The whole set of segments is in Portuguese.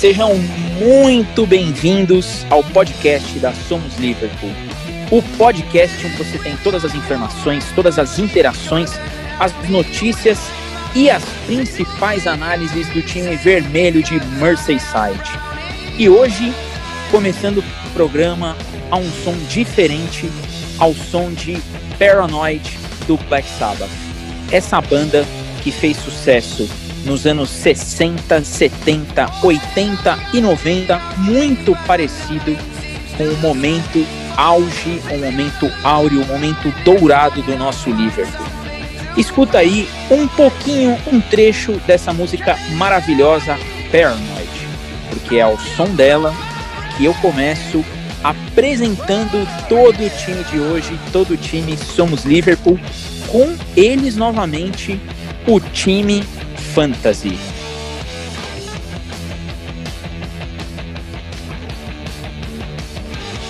Sejam muito bem-vindos ao podcast da Somos Liverpool. O podcast onde você tem todas as informações, todas as interações, as notícias e as principais análises do time vermelho de Merseyside. E hoje, começando o programa a um som diferente, ao som de Paranoid do Black Sabbath. Essa banda que fez sucesso nos anos 60, 70, 80 e 90, muito parecido com o momento auge, o momento áureo, o momento dourado do nosso Liverpool. Escuta aí um pouquinho, um trecho dessa música maravilhosa, Paranoid, porque é ao som dela que eu começo apresentando todo o time de hoje, todo o time Somos Liverpool, com eles novamente, o time Fantasy.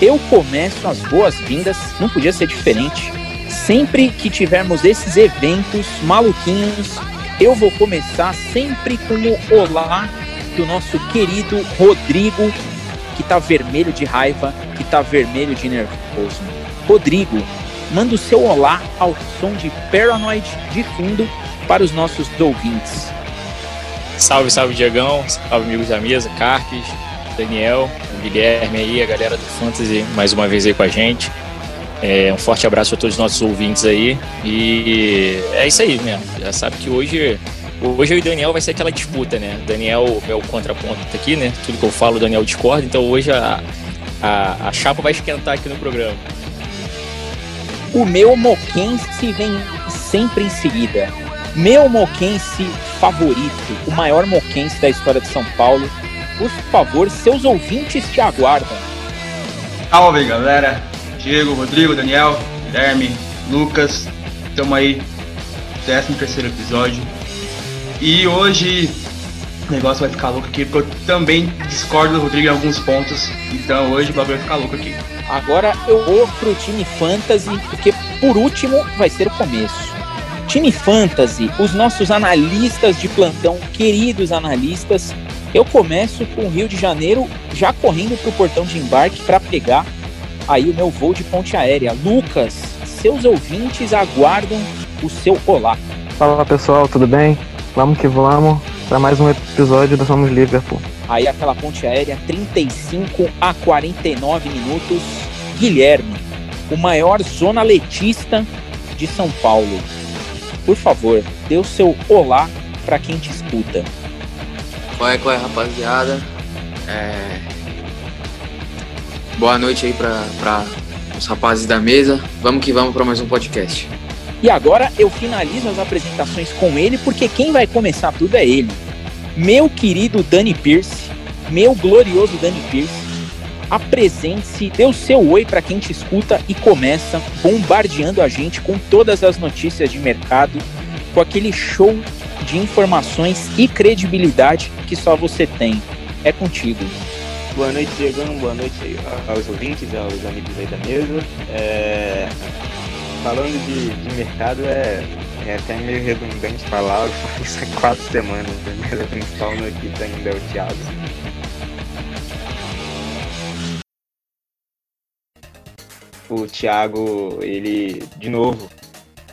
Eu começo as boas-vindas, não podia ser diferente. Sempre que tivermos esses eventos maluquinhos, eu vou começar sempre com o olá do nosso querido Rodrigo, que tá vermelho de raiva, que tá vermelho de nervoso. Rodrigo, manda o seu olá ao som de Paranoid de fundo para os nossos ouvintes. Salve, salve Diegão, salve amigos da mesa, Carques, Daniel, o Guilherme aí, a galera do Fantasy mais uma vez aí com a gente. É, um forte abraço a todos os nossos ouvintes aí. E é isso aí mesmo. Já sabe que hoje, hoje eu e Daniel vai ser aquela disputa, né? Daniel é o contraponto aqui, né? Tudo que eu falo, Daniel discorda, então hoje a, a, a chapa vai esquentar aqui no programa. O meu Moquense vem sempre em seguida. Meu moquense favorito, o maior moquense da história de São Paulo. Por favor, seus ouvintes te aguardam. Salve galera, Diego, Rodrigo, Daniel, Guilherme, Lucas, estamos aí, 13 terceiro episódio. E hoje o negócio vai ficar louco aqui, porque eu também discordo do Rodrigo em alguns pontos. Então hoje o bagulho vai ficar louco aqui. Agora eu vou pro time Fantasy, porque por último vai ser o começo. Time Fantasy, os nossos analistas de plantão, queridos analistas, eu começo com o Rio de Janeiro já correndo para o portão de embarque para pegar aí o meu voo de ponte aérea. Lucas, seus ouvintes aguardam o seu olá. Fala pessoal, tudo bem? Vamos que vamos para mais um episódio do Somos Liverpool. Aí aquela ponte aérea, 35 a 49 minutos. Guilherme, o maior zona letista de São Paulo por favor, dê o seu olá para quem te escuta. Qual é, qual é, rapaziada? É... Boa noite aí para os rapazes da mesa. Vamos que vamos para mais um podcast. E agora eu finalizo as apresentações com ele, porque quem vai começar tudo é ele. Meu querido Dani Pierce, meu glorioso Dani Pierce, apresente-se, dê o seu oi para quem te escuta e começa bombardeando a gente com todas as notícias de mercado, com aquele show de informações e credibilidade que só você tem. É contigo. Boa noite, Diego. Boa noite aos ouvintes, aos amigos aí da mesa. É... Falando de, de mercado, é, é até meio redundante falar, isso há quatro semanas, né? mas a principal notícia ainda é o Thiago o Thiago, ele, de novo,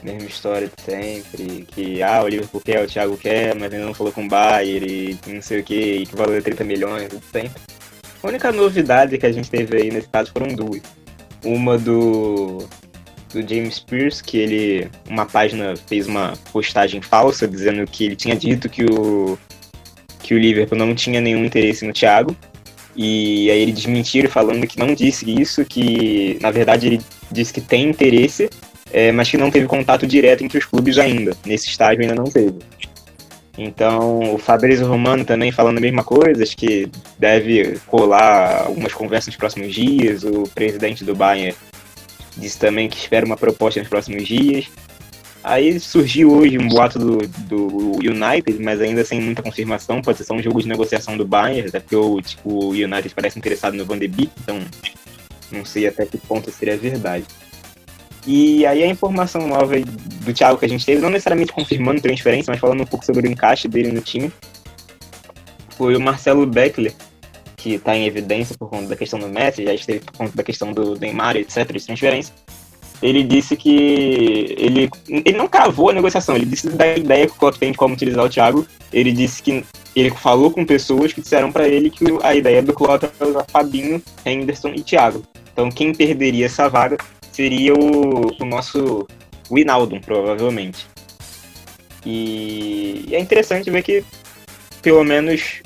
mesma história de sempre, que ah, o Liverpool quer, o Thiago quer, mas ainda não falou com o Bayern e não sei o que, e que valor é 30 milhões, tudo sempre. A única novidade que a gente teve aí nesse caso foram duas. Uma do, do James Pierce, que ele, uma página fez uma postagem falsa dizendo que ele tinha dito que o, que o Liverpool não tinha nenhum interesse no Thiago, e aí ele desmentiram falando que não disse isso, que na verdade ele disse que tem interesse, é, mas que não teve contato direto entre os clubes ainda. Nesse estágio ainda não teve. Então, o Fabrício Romano também falando a mesma coisa, acho que deve colar algumas conversas nos próximos dias. O presidente do Bayern disse também que espera uma proposta nos próximos dias. Aí surgiu hoje um boato do, do United, mas ainda sem muita confirmação. Pode ser só um jogo de negociação do Bayern, até porque o, tipo, o United parece interessado no Van de Beek, então não sei até que ponto seria verdade. E aí a informação nova do Thiago que a gente teve, não necessariamente confirmando transferência, mas falando um pouco sobre o encaixe dele no time, foi o Marcelo Beckler, que está em evidência por conta da questão do Messi, já esteve por conta da questão do Neymar, etc., de transferência, ele disse que ele, ele não cravou a negociação, ele disse da ideia que o Klopp tem de como utilizar o Thiago. Ele disse que ele falou com pessoas que disseram para ele que a ideia do Klopp era usar Fabinho, Henderson e Thiago. Então quem perderia essa vaga seria o, o nosso Winaldum, provavelmente. E é interessante ver que pelo menos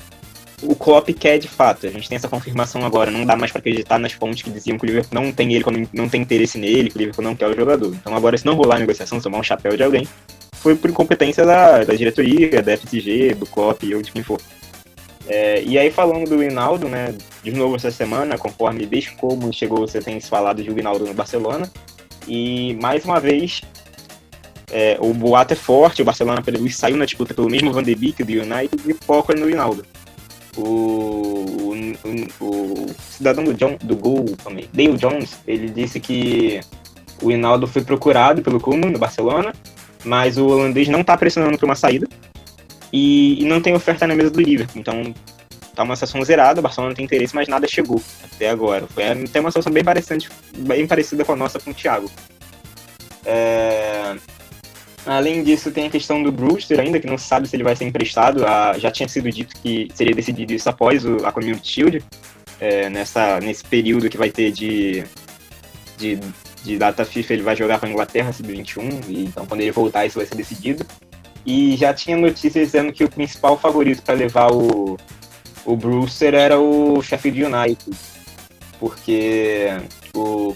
o Klopp quer de fato. A gente tem essa confirmação agora. Não dá mais para acreditar nas fontes que diziam que o Liverpool não tem ele, não tem interesse nele, que o Liverpool não quer o jogador. Então agora, se não rolar a negociação, tomar um chapéu de alguém, foi por incompetência da, da diretoria, da FCG, do Klopp ou de quem for. É, e aí falando do Hinaldo, né, de novo essa semana, conforme desde como chegou, você tem falado de Hinaldo no Barcelona, e mais uma vez é, o boato é forte, o Barcelona pelo saiu na disputa pelo mesmo Van de Beek do United e foca no Hinaldo o, o, o cidadão do, John, do Gol também, Dale Jones, ele disse que o Hinaldo foi procurado pelo Koeman no Barcelona, mas o holandês não está pressionando por uma saída e, e, não tem oferta na mesa do Liverpool. Então tá uma situação zerada, o Barcelona não tem interesse, mas nada chegou até agora. Foi até uma situação bem, bem parecida com a nossa com o Thiago. É, Além disso, tem a questão do Brewster ainda, que não sabe se ele vai ser emprestado. Ah, já tinha sido dito que seria decidido isso após o, a Community Shield, é, nessa, nesse período que vai ter de, de, de data FIFA, ele vai jogar com a Inglaterra sub-21, e então quando ele voltar isso vai ser decidido. E já tinha notícias dizendo que o principal favorito para levar o, o Brewster era o Sheffield United, porque o,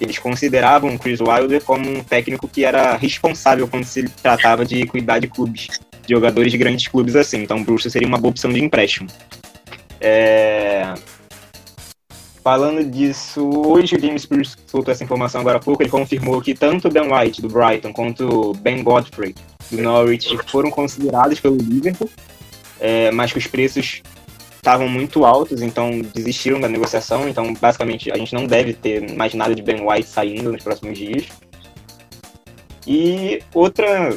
eles consideravam o Chris Wilder como um técnico que era responsável quando se tratava de cuidar de clubes, de jogadores de grandes clubes assim. Então, o Bruce seria uma boa opção de empréstimo. É... Falando disso, hoje o James Bruce soltou essa informação agora há pouco. Ele confirmou que tanto Ben White, do Brighton, quanto Ben Godfrey, do Norwich, foram considerados pelo Liverpool, é, mas que os preços estavam muito altos, então desistiram da negociação. Então, basicamente, a gente não deve ter mais nada de Ben White saindo nos próximos dias. E outra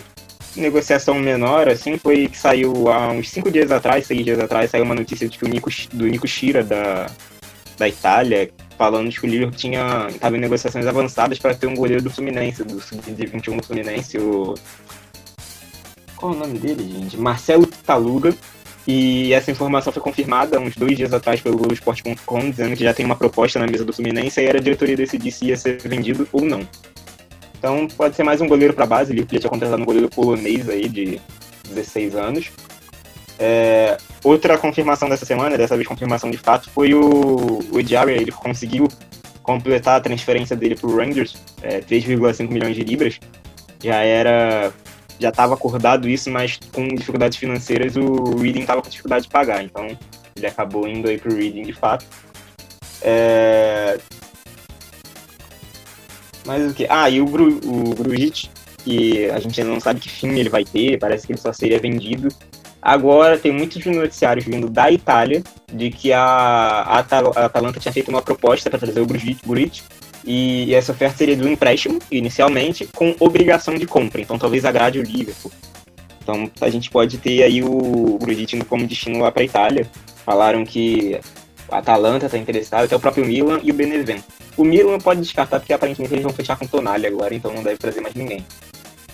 negociação menor, assim, foi que saiu há uns cinco dias atrás, seis dias atrás, saiu uma notícia de que o Nico, do Nico Shira, da, da Itália, falando que o Liverpool tinha estava em negociações avançadas para ter um goleiro do Fluminense, do sub-21 do Fluminense, o qual é o nome dele, gente? Marcelo Taluga, e essa informação foi confirmada uns dois dias atrás pelo Globoesporte.com, dizendo que já tem uma proposta na mesa do Fluminense e era a diretoria decidir se ia ser vendido ou não. Então pode ser mais um goleiro para base, ele já tinha contratado um goleiro polonês aí de 16 anos. É, outra confirmação dessa semana, dessa vez confirmação de fato, foi o, o Diarra, ele conseguiu completar a transferência dele para o Rangers, é, 3,5 milhões de libras. Já era já estava acordado isso, mas com dificuldades financeiras o Reading estava com dificuldade de pagar, então ele acabou indo aí pro Reading de fato. É... Mas o que? Ah, e o, Gru, o Grujic, que a gente ainda não sabe que fim ele vai ter, parece que ele só seria vendido. Agora tem muitos noticiários vindo da Itália de que a, a, Atalanta tinha feito uma proposta para trazer o Grujic e essa oferta seria do empréstimo, inicialmente, com obrigação de compra. Então talvez agrade o Liverpool. Então a gente pode ter aí o Grujic como destino lá para a Itália. Falaram que a Atalanta está interessada, até o próprio Milan e o Benevento. O Milan pode descartar porque aparentemente eles vão fechar com Tonali agora, então não deve trazer mais ninguém.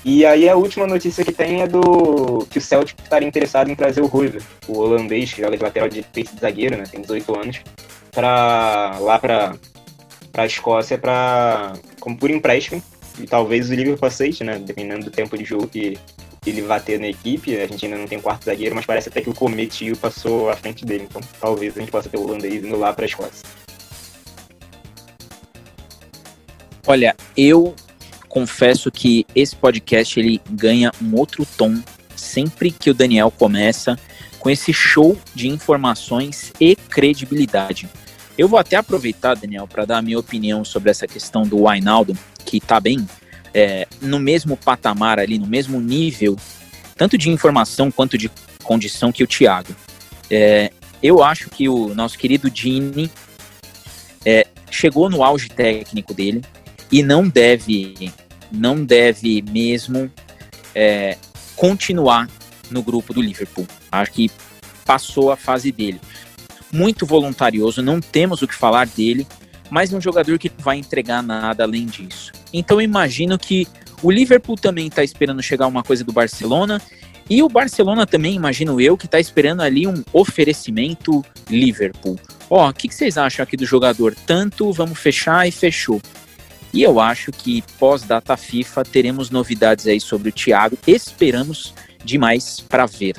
E aí a última notícia que tem é do que o Celtic estaria interessado em trazer o Ruiver, o holandês que joga de lateral de peito de zagueiro, né, tem 18 anos, para lá para para a Escócia para como por empréstimo e talvez o Liverpool aceite, né? Dependendo do tempo de jogo que ele vai ter na equipe. A gente ainda não tem quarto zagueiro, mas parece até que o Cometio passou à frente dele. Então talvez a gente possa ter o holandês indo lá para a Escócia. Olha, eu confesso que esse podcast ele ganha um outro tom sempre que o Daniel começa com esse show de informações e credibilidade. Eu vou até aproveitar, Daniel, para dar a minha opinião sobre essa questão do Wijnaldum, que está bem é, no mesmo patamar ali, no mesmo nível, tanto de informação quanto de condição que o Thiago. É, eu acho que o nosso querido Dini é, chegou no auge técnico dele e não deve, não deve mesmo é, continuar no grupo do Liverpool. Acho que passou a fase dele. Muito voluntarioso, não temos o que falar dele, mas é um jogador que não vai entregar nada além disso. Então eu imagino que o Liverpool também está esperando chegar uma coisa do Barcelona e o Barcelona também, imagino eu, que está esperando ali um oferecimento Liverpool. Ó, o que, que vocês acham aqui do jogador? Tanto, vamos fechar e fechou. E eu acho que pós-data FIFA teremos novidades aí sobre o Thiago. Esperamos demais para ver.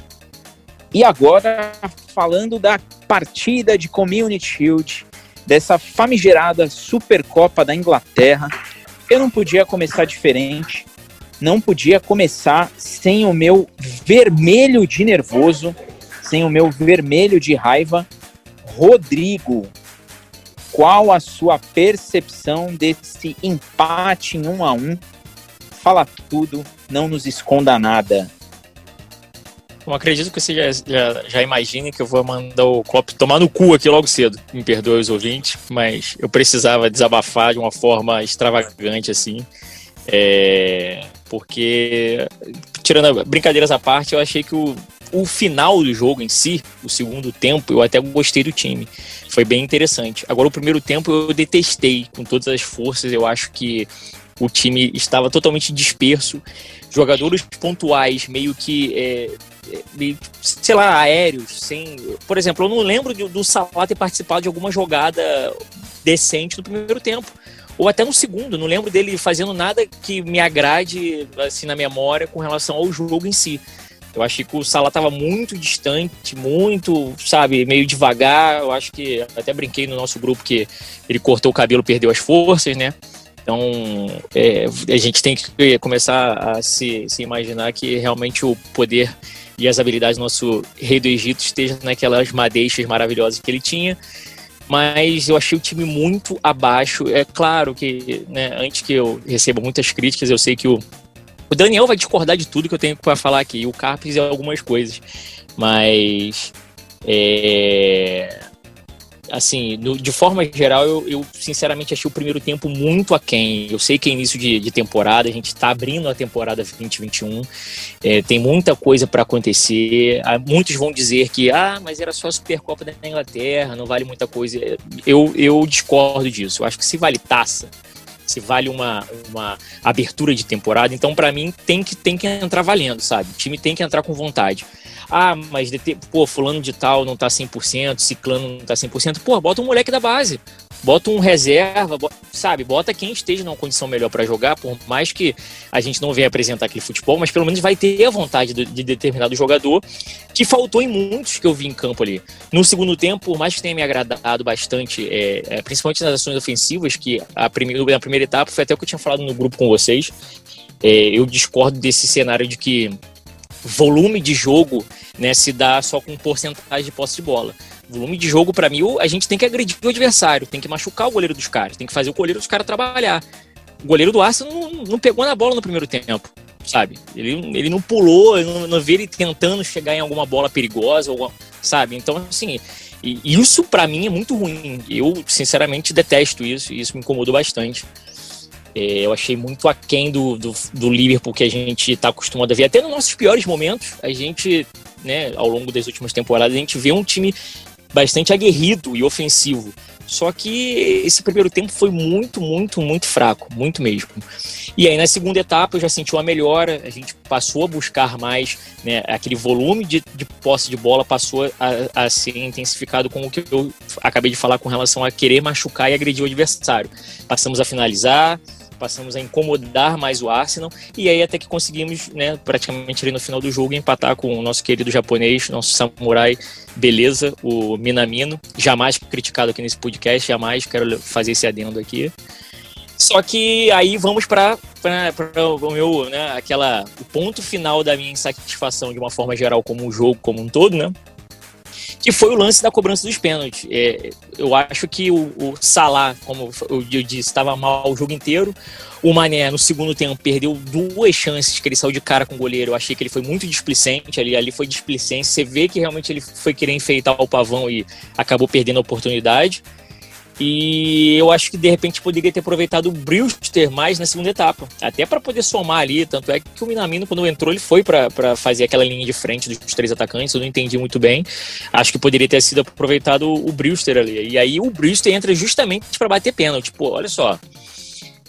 E agora, falando da partida de Community Shield, dessa famigerada Supercopa da Inglaterra, eu não podia começar diferente, não podia começar sem o meu vermelho de nervoso, sem o meu vermelho de raiva. Rodrigo, qual a sua percepção desse empate em um a um? Fala tudo, não nos esconda nada. Bom, acredito que você já, já, já imagine que eu vou mandar o Klopp tomar no cu aqui logo cedo. Me perdoe os ouvintes, mas eu precisava desabafar de uma forma extravagante assim. É, porque, tirando brincadeiras à parte, eu achei que o, o final do jogo em si, o segundo tempo, eu até gostei do time. Foi bem interessante. Agora, o primeiro tempo eu detestei com todas as forças. Eu acho que o time estava totalmente disperso. Jogadores pontuais meio que é, sei lá, aéreos, sem. Por exemplo, eu não lembro do, do Salah ter participado de alguma jogada decente no primeiro tempo. Ou até no segundo, não lembro dele fazendo nada que me agrade assim na memória com relação ao jogo em si. Eu achei que o Salah estava muito distante, muito, sabe, meio devagar. Eu acho que até brinquei no nosso grupo que ele cortou o cabelo, perdeu as forças, né? Então, é, a gente tem que começar a se, se imaginar que realmente o poder e as habilidades do nosso rei do Egito estejam naquelas madeixas maravilhosas que ele tinha. Mas eu achei o time muito abaixo. É claro que, né, antes que eu receba muitas críticas, eu sei que o, o Daniel vai discordar de tudo que eu tenho para falar aqui, o Carpes e algumas coisas. Mas. É, assim, no, de forma geral, eu, eu, sinceramente achei o primeiro tempo muito aquém. Eu sei que é início de, de temporada, a gente está abrindo a temporada 2021, é, tem muita coisa para acontecer. Ah, muitos vão dizer que, ah, mas era só a Supercopa da Inglaterra, não vale muita coisa. Eu, eu discordo disso. Eu acho que se vale taça, se vale uma, uma abertura de temporada, então para mim tem que, tem que entrar valendo, sabe? O time tem que entrar com vontade. Ah, mas pô, fulano de tal não tá 100%, ciclano não tá 100%. Pô, bota um moleque da base. Bota um reserva, bota, sabe? Bota quem esteja numa condição melhor para jogar, por mais que a gente não venha apresentar aquele futebol, mas pelo menos vai ter a vontade de, de determinado jogador, que faltou em muitos que eu vi em campo ali. No segundo tempo, por mais que tenha me agradado bastante, é, é, principalmente nas ações ofensivas, que a primeira, na primeira etapa foi até o que eu tinha falado no grupo com vocês, é, eu discordo desse cenário de que volume de jogo né, se dá só com porcentagem de posse de bola. Volume de jogo, para mim, a gente tem que agredir o adversário, tem que machucar o goleiro dos caras, tem que fazer o goleiro dos caras trabalhar. O goleiro do Arsenal não, não pegou na bola no primeiro tempo, sabe? Ele, ele não pulou, eu não, não vi ele tentando chegar em alguma bola perigosa, sabe? Então, assim, isso para mim é muito ruim. Eu, sinceramente, detesto isso e isso me incomodou bastante. É, eu achei muito aquém do, do, do Liverpool que a gente está acostumado a ver. Até nos nossos piores momentos, a gente, né, ao longo das últimas temporadas, a gente vê um time bastante aguerrido e ofensivo. Só que esse primeiro tempo foi muito, muito, muito fraco, muito mesmo. E aí na segunda etapa eu já senti uma melhora, a gente passou a buscar mais, né, aquele volume de, de posse de bola passou a, a, ser intensificado com o que eu acabei de falar com relação a querer machucar e agredir o adversário. Passamos a finalizar, passamos a incomodar mais o Arsenal e aí até que conseguimos, né, praticamente ali no final do jogo empatar com o nosso querido japonês, nosso samurai, beleza, o Minamino, jamais criticado aqui nesse podcast, jamais quero fazer esse adendo aqui. Só que aí vamos para o meu, né, aquela o ponto final da minha insatisfação de uma forma geral como um jogo como um todo, né? Que foi o lance da cobrança dos pênaltis. É, eu acho que o, o Salah, como eu disse, estava mal o jogo inteiro. O Mané, no segundo tempo, perdeu duas chances que ele saiu de cara com o goleiro. Eu achei que ele foi muito displicente ali. Ali foi displicência. Você vê que realmente ele foi querer enfeitar o pavão e acabou perdendo a oportunidade. E eu acho que de repente poderia ter aproveitado o Brewster mais na segunda etapa, até para poder somar ali. Tanto é que o Minamino, quando entrou, ele foi para fazer aquela linha de frente dos três atacantes. Eu não entendi muito bem. Acho que poderia ter sido aproveitado o Brewster ali. E aí o Brewster entra justamente para bater pênalti. Pô, olha só.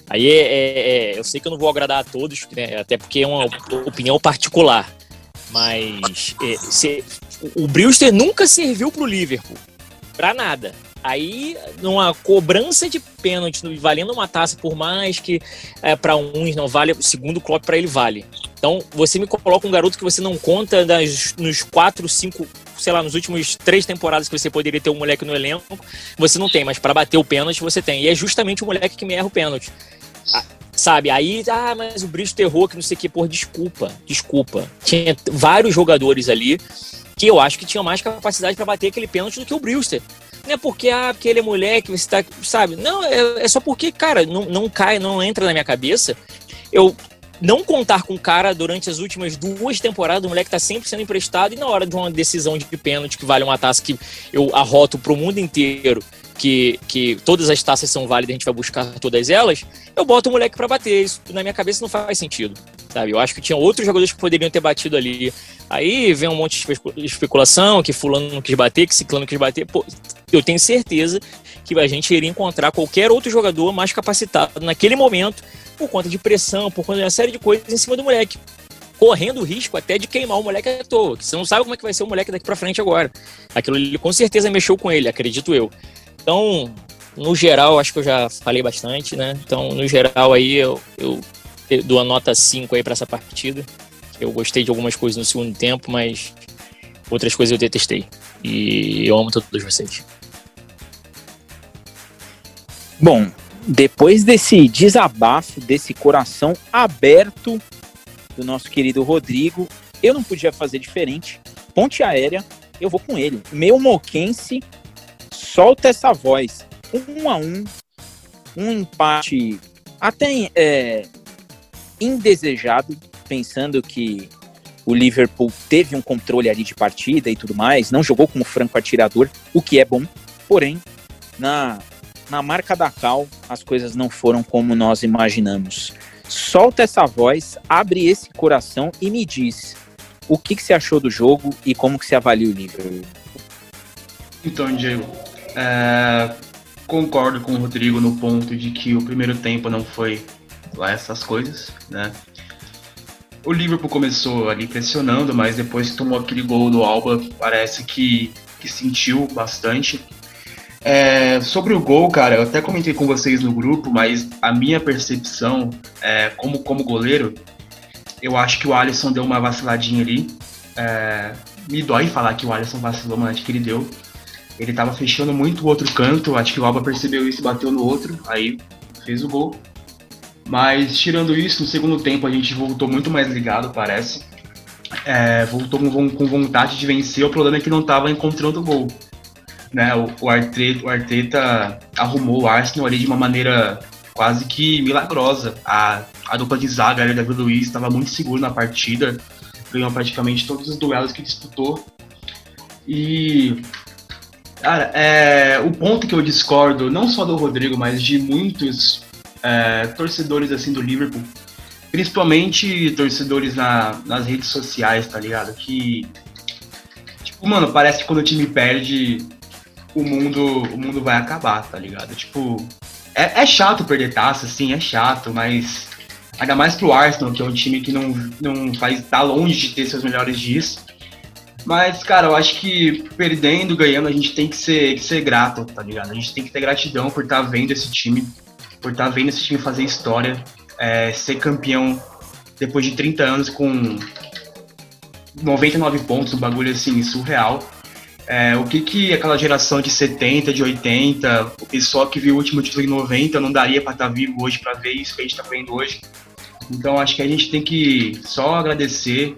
Aí é, é, é, eu sei que eu não vou agradar a todos, né, até porque é uma opinião particular. Mas é, se, o Brewster nunca serviu para o Liverpool. Pra nada. Aí, numa cobrança de pênalti, valendo uma taça, por mais que é, para uns não vale, segundo o Klopp, para ele vale. Então, você me coloca um garoto que você não conta nos quatro, cinco, sei lá, nos últimos três temporadas que você poderia ter um moleque no elenco, você não tem, mas para bater o pênalti você tem. E é justamente o moleque que me erra o pênalti. Ah, sabe? Aí, ah, mas o Bristol errou, que não sei o que, por desculpa, desculpa. Tinha vários jogadores ali que eu acho que tinham mais capacidade para bater aquele pênalti do que o Brewster. Não é porque, ah, porque ele é moleque, você tá, sabe? Não, é, é só porque, cara, não, não cai, não entra na minha cabeça. Eu não contar com o cara durante as últimas duas temporadas, o moleque tá sempre sendo emprestado e na hora de uma decisão de pênalti que vale uma taça que eu arroto pro mundo inteiro, que, que todas as taças são válidas, a gente vai buscar todas elas, eu boto o moleque para bater. Isso na minha cabeça não faz sentido, sabe? Eu acho que tinha outros jogadores que poderiam ter batido ali. Aí vem um monte de especulação, que fulano não quis bater, que ciclano quis bater. Pô, eu tenho certeza que a gente iria encontrar qualquer outro jogador mais capacitado naquele momento, por conta de pressão, por conta de uma série de coisas em cima do moleque. Correndo o risco até de queimar o moleque à toa, que você não sabe como é que vai ser o moleque daqui pra frente agora. Aquilo ele com certeza mexeu com ele, acredito eu. Então, no geral, acho que eu já falei bastante, né? Então, no geral aí, eu, eu dou a nota 5 aí para essa partida. Eu gostei de algumas coisas no segundo tempo, mas outras coisas eu detestei. E eu amo todos vocês. Bom, depois desse desabafo, desse coração aberto do nosso querido Rodrigo, eu não podia fazer diferente. Ponte aérea, eu vou com ele. Meu moquense solta essa voz. Um a um, um empate até é, indesejado, pensando que o Liverpool teve um controle ali de partida e tudo mais, não jogou como franco atirador, o que é bom, porém, na, na marca da Cal, as coisas não foram como nós imaginamos. Solta essa voz, abre esse coração e me diz o que, que você achou do jogo e como que você avalia o Liverpool. Então, Diego, é, concordo com o Rodrigo no ponto de que o primeiro tempo não foi lá essas coisas, né? O Liverpool começou ali pressionando, mas depois que tomou aquele gol do Alba, parece que, que sentiu bastante. É, sobre o gol, cara, eu até comentei com vocês no grupo, mas a minha percepção, é, como, como goleiro, eu acho que o Alisson deu uma vaciladinha ali. É, me dói falar que o Alisson vacilou, mas acho que ele deu. Ele tava fechando muito o outro canto, acho que o Alba percebeu isso e bateu no outro, aí fez o gol. Mas tirando isso, no segundo tempo a gente voltou muito mais ligado, parece. É, voltou com, com, vontade de vencer, o problema é que não estava encontrando gol. Né? O, o, Arteta, o Arteta arrumou o Arsenal ali de uma maneira quase que milagrosa. A, a dupla de zaga ali, David Luiz, estava muito seguro na partida, ganhou praticamente todos os duelos que disputou. E Cara, é, o ponto que eu discordo, não só do Rodrigo, mas de muitos é, torcedores assim do Liverpool, principalmente torcedores na, nas redes sociais, tá ligado? Que, tipo, mano, parece que quando o time perde, o mundo, o mundo vai acabar, tá ligado? Tipo, é, é chato perder taça, sim, é chato, mas ainda mais pro Arsenal, que é um time que não, não faz, tá longe de ter seus melhores dias. Mas, cara, eu acho que perdendo, ganhando, a gente tem que ser, que ser grato, tá ligado? A gente tem que ter gratidão por estar tá vendo esse time, por estar tá vendo esse time fazer história, é, ser campeão depois de 30 anos com 99 pontos, um bagulho assim, surreal. É, o que que aquela geração de 70, de 80, o pessoal que viu o último título em 90 não daria para estar tá vivo hoje para ver isso que a gente tá vendo hoje. Então acho que a gente tem que só agradecer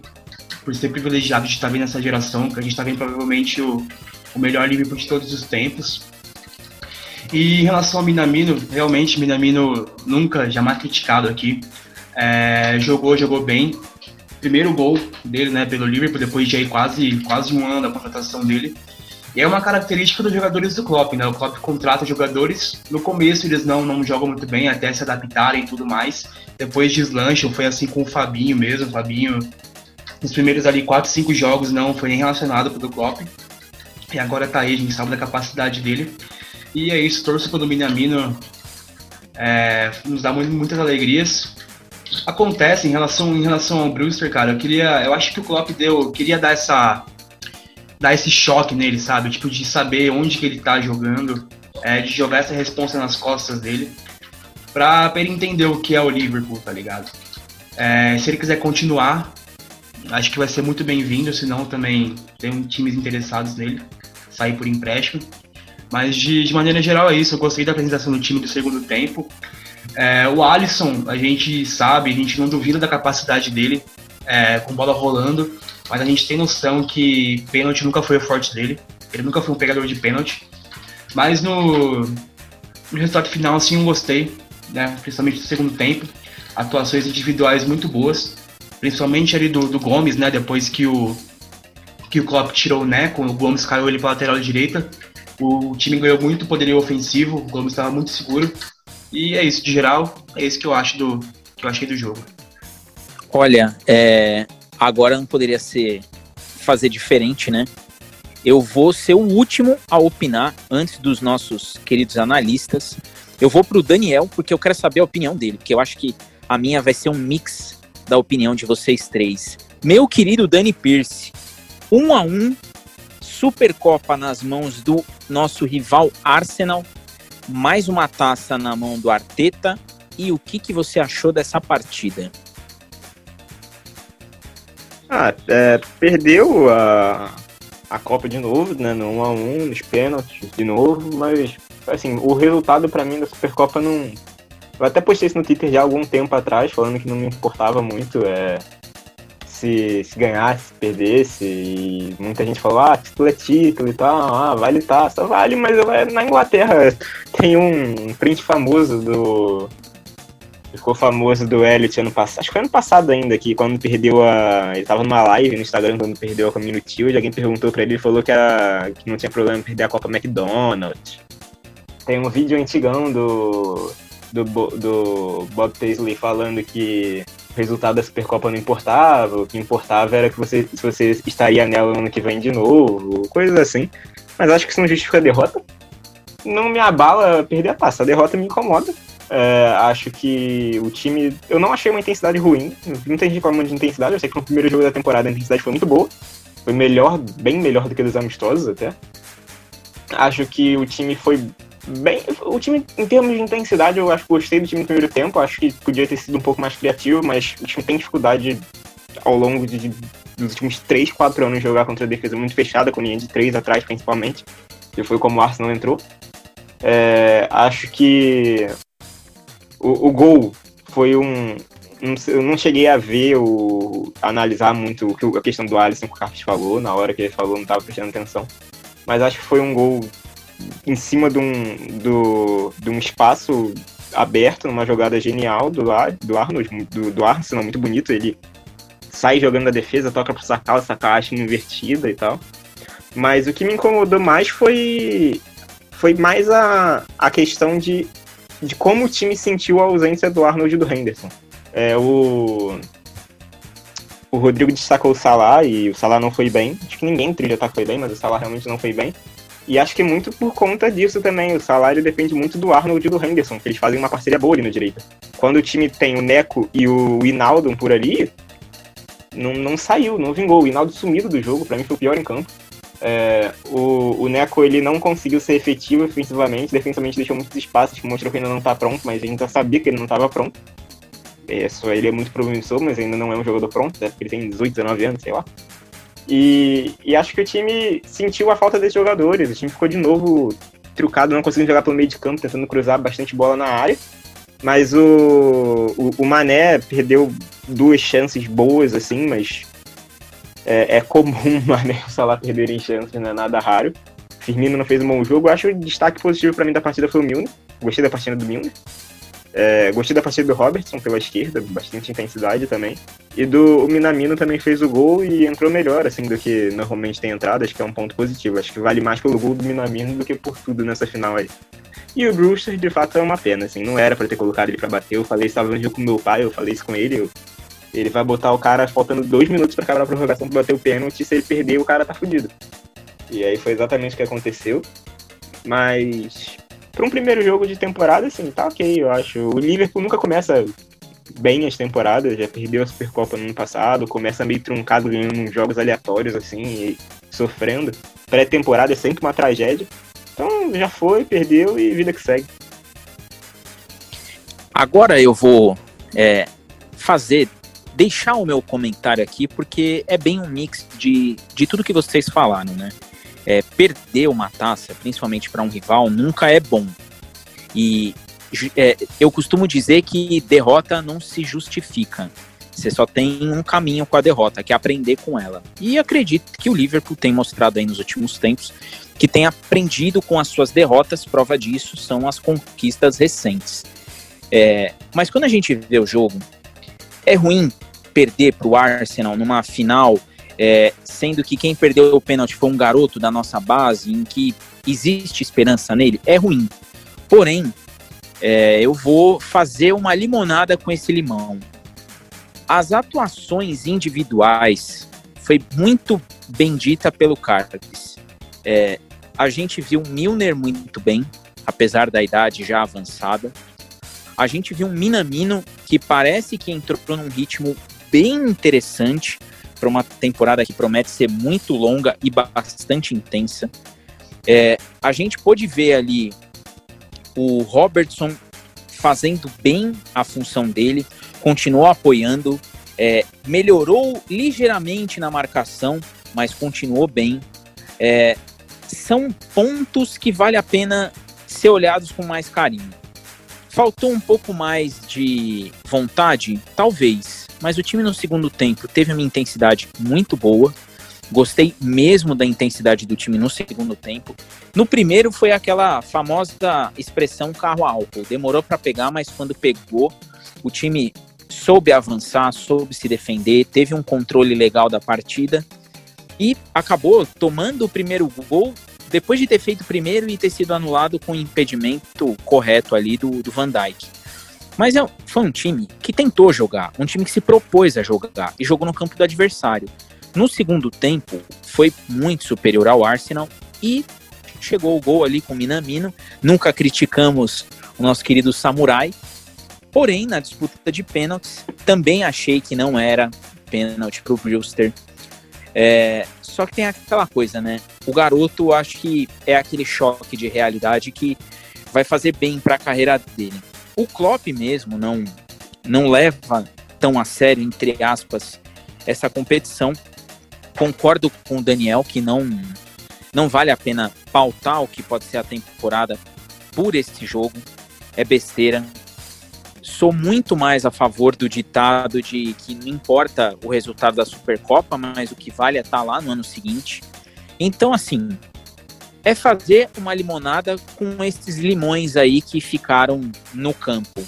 por ser privilegiado de estar vendo essa geração, que a gente está vendo provavelmente o, o melhor Liverpool de todos os tempos. E em relação ao Minamino, realmente Minamino nunca, jamais criticado aqui, é, jogou, jogou bem. Primeiro gol dele, né, pelo Liverpool, depois de aí quase, quase um ano da contratação dele. E é uma característica dos jogadores do Klopp, né? O Klopp contrata jogadores, no começo eles não, não jogam muito bem, até se adaptarem e tudo mais. Depois deslancham, foi assim com o Fabinho mesmo, o Fabinho nos primeiros ali 4, 5 jogos não foi nem relacionado pelo Klopp. E agora tá aí, a gente sabe da capacidade dele. E é isso, torço pelo Minamino. É, nos dá muito, muitas alegrias. Acontece em relação, em relação ao Brewster, cara, eu queria. Eu acho que o Klopp deu. Queria dar essa. dar esse choque nele, sabe? Tipo, de saber onde que ele tá jogando. É, de jogar essa responsa nas costas dele. Pra, pra ele entender o que é o Liverpool, tá ligado? É, se ele quiser continuar, acho que vai ser muito bem-vindo, senão também tem times interessados nele, sair por empréstimo. Mas de, de maneira geral é isso, eu gostei da apresentação do time do segundo tempo. É, o Alisson, a gente sabe, a gente não duvida da capacidade dele é, com bola rolando, mas a gente tem noção que pênalti nunca foi o forte dele. Ele nunca foi um pegador de pênalti. Mas no, no resultado final, sim, eu gostei, né? principalmente no segundo tempo. Atuações individuais muito boas principalmente ali do, do Gomes, né? Depois que o que o Klopp tirou o Neco, o Gomes caiu ele para lateral direita. O time ganhou muito poderio ofensivo, o Gomes estava muito seguro. E é isso, de geral, é isso que eu acho do que eu achei do jogo. Olha, é, agora não poderia ser fazer diferente, né? Eu vou ser o último a opinar antes dos nossos queridos analistas. Eu vou para o Daniel porque eu quero saber a opinião dele, porque eu acho que a minha vai ser um mix da opinião de vocês três. Meu querido Dani Pierce, um a um, Supercopa nas mãos do nosso rival Arsenal, mais uma taça na mão do Arteta. E o que, que você achou dessa partida? Ah, é, perdeu a, a Copa de novo, né? No 1 a 1 nos pênaltis de novo, mas assim, o resultado para mim da Supercopa não, eu até postei isso no Twitter já há algum tempo atrás, falando que não me importava muito é, se, se ganhasse, se perdesse. E muita gente falou, ah, título é título e tal, ah, vale taça, vale, mas na Inglaterra tem um print famoso do. Ficou famoso do Elliot ano passado. Acho que foi ano passado ainda, que quando perdeu a. Ele tava numa live no Instagram quando perdeu a Community e alguém perguntou pra ele e falou que, era... que não tinha problema em perder a Copa McDonald's. Tem um vídeo antigão do do, do Bob Paisley falando que resultado da Supercopa não importava, o que importava era que você, se você estaria nela no ano que vem de novo, coisas assim. Mas acho que isso não justifica a derrota. Não me abala perder a taça, a derrota me incomoda. É, acho que o time. Eu não achei uma intensidade ruim. Muita gente falando de intensidade. Eu sei que no primeiro jogo da temporada a intensidade foi muito boa. Foi melhor, bem melhor do que dos amistosos até. Acho que o time foi bem. O time, em termos de intensidade, eu acho que gostei do time no primeiro tempo. Acho que podia ter sido um pouco mais criativo, mas o time tem dificuldade ao longo de, dos últimos 3, 4 anos jogar contra a defesa muito fechada, com linha de 3 atrás principalmente. Que foi como o Arsenal entrou. É, acho que o, o gol foi um, eu não cheguei a ver o analisar muito a questão do Alisson que o Carlos falou, na hora que ele falou, não estava prestando atenção. Mas acho que foi um gol em cima de um, do, de um espaço aberto, numa jogada genial do, do Arnold, do, do Arsenal, muito bonito. Ele sai jogando a defesa, toca pro Sakala, acha invertida e tal. Mas o que me incomodou mais foi, foi mais a, a questão de, de como o time sentiu a ausência do Arnold e do Henderson. É, o, o Rodrigo destacou o Salah e o Salah não foi bem. Acho que ninguém trilha tá foi bem, mas o Salah realmente não foi bem. E acho que muito por conta disso também. O salário depende muito do Arnold e do Henderson, que eles fazem uma parceria boa ali na direita. Quando o time tem o Neco e o Inaldo por ali, não, não saiu, não vingou. O Inaldo sumido do jogo, para mim foi o pior em campo. É, o, o Neco ele não conseguiu ser efetivo ofensivamente, defensivamente deixou muitos espaços, mostrou que ainda não tá pronto, mas a gente já sabia que ele não estava pronto. É, só ele é muito promissor, mas ainda não é um jogador pronto, né? porque ele tem 18, 19 anos, sei lá. E, e acho que o time sentiu a falta desses jogadores. O time ficou de novo trucado, não conseguindo jogar pelo meio de campo, tentando cruzar bastante bola na área. Mas o, o, o Mané perdeu duas chances boas, assim, mas é, é comum o Mané e o Salah perderem chances, não é nada raro. Firmino não fez um bom jogo. Acho o destaque positivo para mim da partida foi o Milner. Gostei da partida do Milner. É, gostei da partida do Robertson pela esquerda, bastante intensidade também. E do Minamino também fez o gol e entrou melhor, assim, do que normalmente tem entrado, acho que é um ponto positivo. Acho que vale mais pelo gol do Minamino do que por tudo nessa final aí. E o Brewster, de fato, é uma pena, assim, não era para ter colocado ele para bater. Eu falei, no jogo com meu pai, eu falei isso com ele. Eu, ele vai botar o cara faltando dois minutos para acabar a prorrogação pra bater o pênalti, se ele perder, o cara tá fudido. E aí foi exatamente o que aconteceu. Mas para um primeiro jogo de temporada, assim, tá ok, eu acho. O Liverpool nunca começa bem as temporadas, já perdeu a Supercopa no ano passado, começa meio truncado ganhando jogos aleatórios, assim, e sofrendo. Pré-temporada é sempre uma tragédia. Então já foi, perdeu e vida que segue. Agora eu vou é, fazer, deixar o meu comentário aqui, porque é bem um mix de, de tudo que vocês falaram, né? É, perder uma taça, principalmente para um rival, nunca é bom. E é, eu costumo dizer que derrota não se justifica. Você só tem um caminho com a derrota, que é aprender com ela. E acredito que o Liverpool tem mostrado aí nos últimos tempos que tem aprendido com as suas derrotas. Prova disso são as conquistas recentes. É, mas quando a gente vê o jogo, é ruim perder para o Arsenal numa final é, sendo que quem perdeu o pênalti foi um garoto da nossa base, em que existe esperança nele, é ruim. Porém, é, eu vou fazer uma limonada com esse limão. As atuações individuais foi muito bendita pelo Cartes. É, a gente viu Milner muito bem, apesar da idade já avançada. A gente viu um Minamino que parece que entrou num ritmo bem interessante para uma temporada que promete ser muito longa e bastante intensa. É, a gente pôde ver ali o Robertson fazendo bem a função dele, continuou apoiando, é, melhorou ligeiramente na marcação, mas continuou bem. É, são pontos que vale a pena ser olhados com mais carinho. Faltou um pouco mais de vontade? Talvez mas o time no segundo tempo teve uma intensidade muito boa. Gostei mesmo da intensidade do time no segundo tempo. No primeiro foi aquela famosa expressão carro álcool. Demorou para pegar, mas quando pegou, o time soube avançar, soube se defender, teve um controle legal da partida e acabou tomando o primeiro gol depois de ter feito o primeiro e ter sido anulado com o impedimento correto ali do, do Van Dijk. Mas é, foi um time que tentou jogar, um time que se propôs a jogar e jogou no campo do adversário. No segundo tempo, foi muito superior ao Arsenal e chegou o gol ali com o Minamino. Nunca criticamos o nosso querido Samurai. Porém, na disputa de pênaltis, também achei que não era pênalti para o Brewster. É, só que tem aquela coisa, né? O garoto, acho que é aquele choque de realidade que vai fazer bem para a carreira dele. O Klopp mesmo não, não leva tão a sério, entre aspas, essa competição. Concordo com o Daniel que não, não vale a pena pautar o que pode ser a temporada por esse jogo. É besteira. Sou muito mais a favor do ditado de que não importa o resultado da Supercopa, mas o que vale é estar lá no ano seguinte. Então, assim, é fazer uma limonada com esses limões aí que ficaram no campo.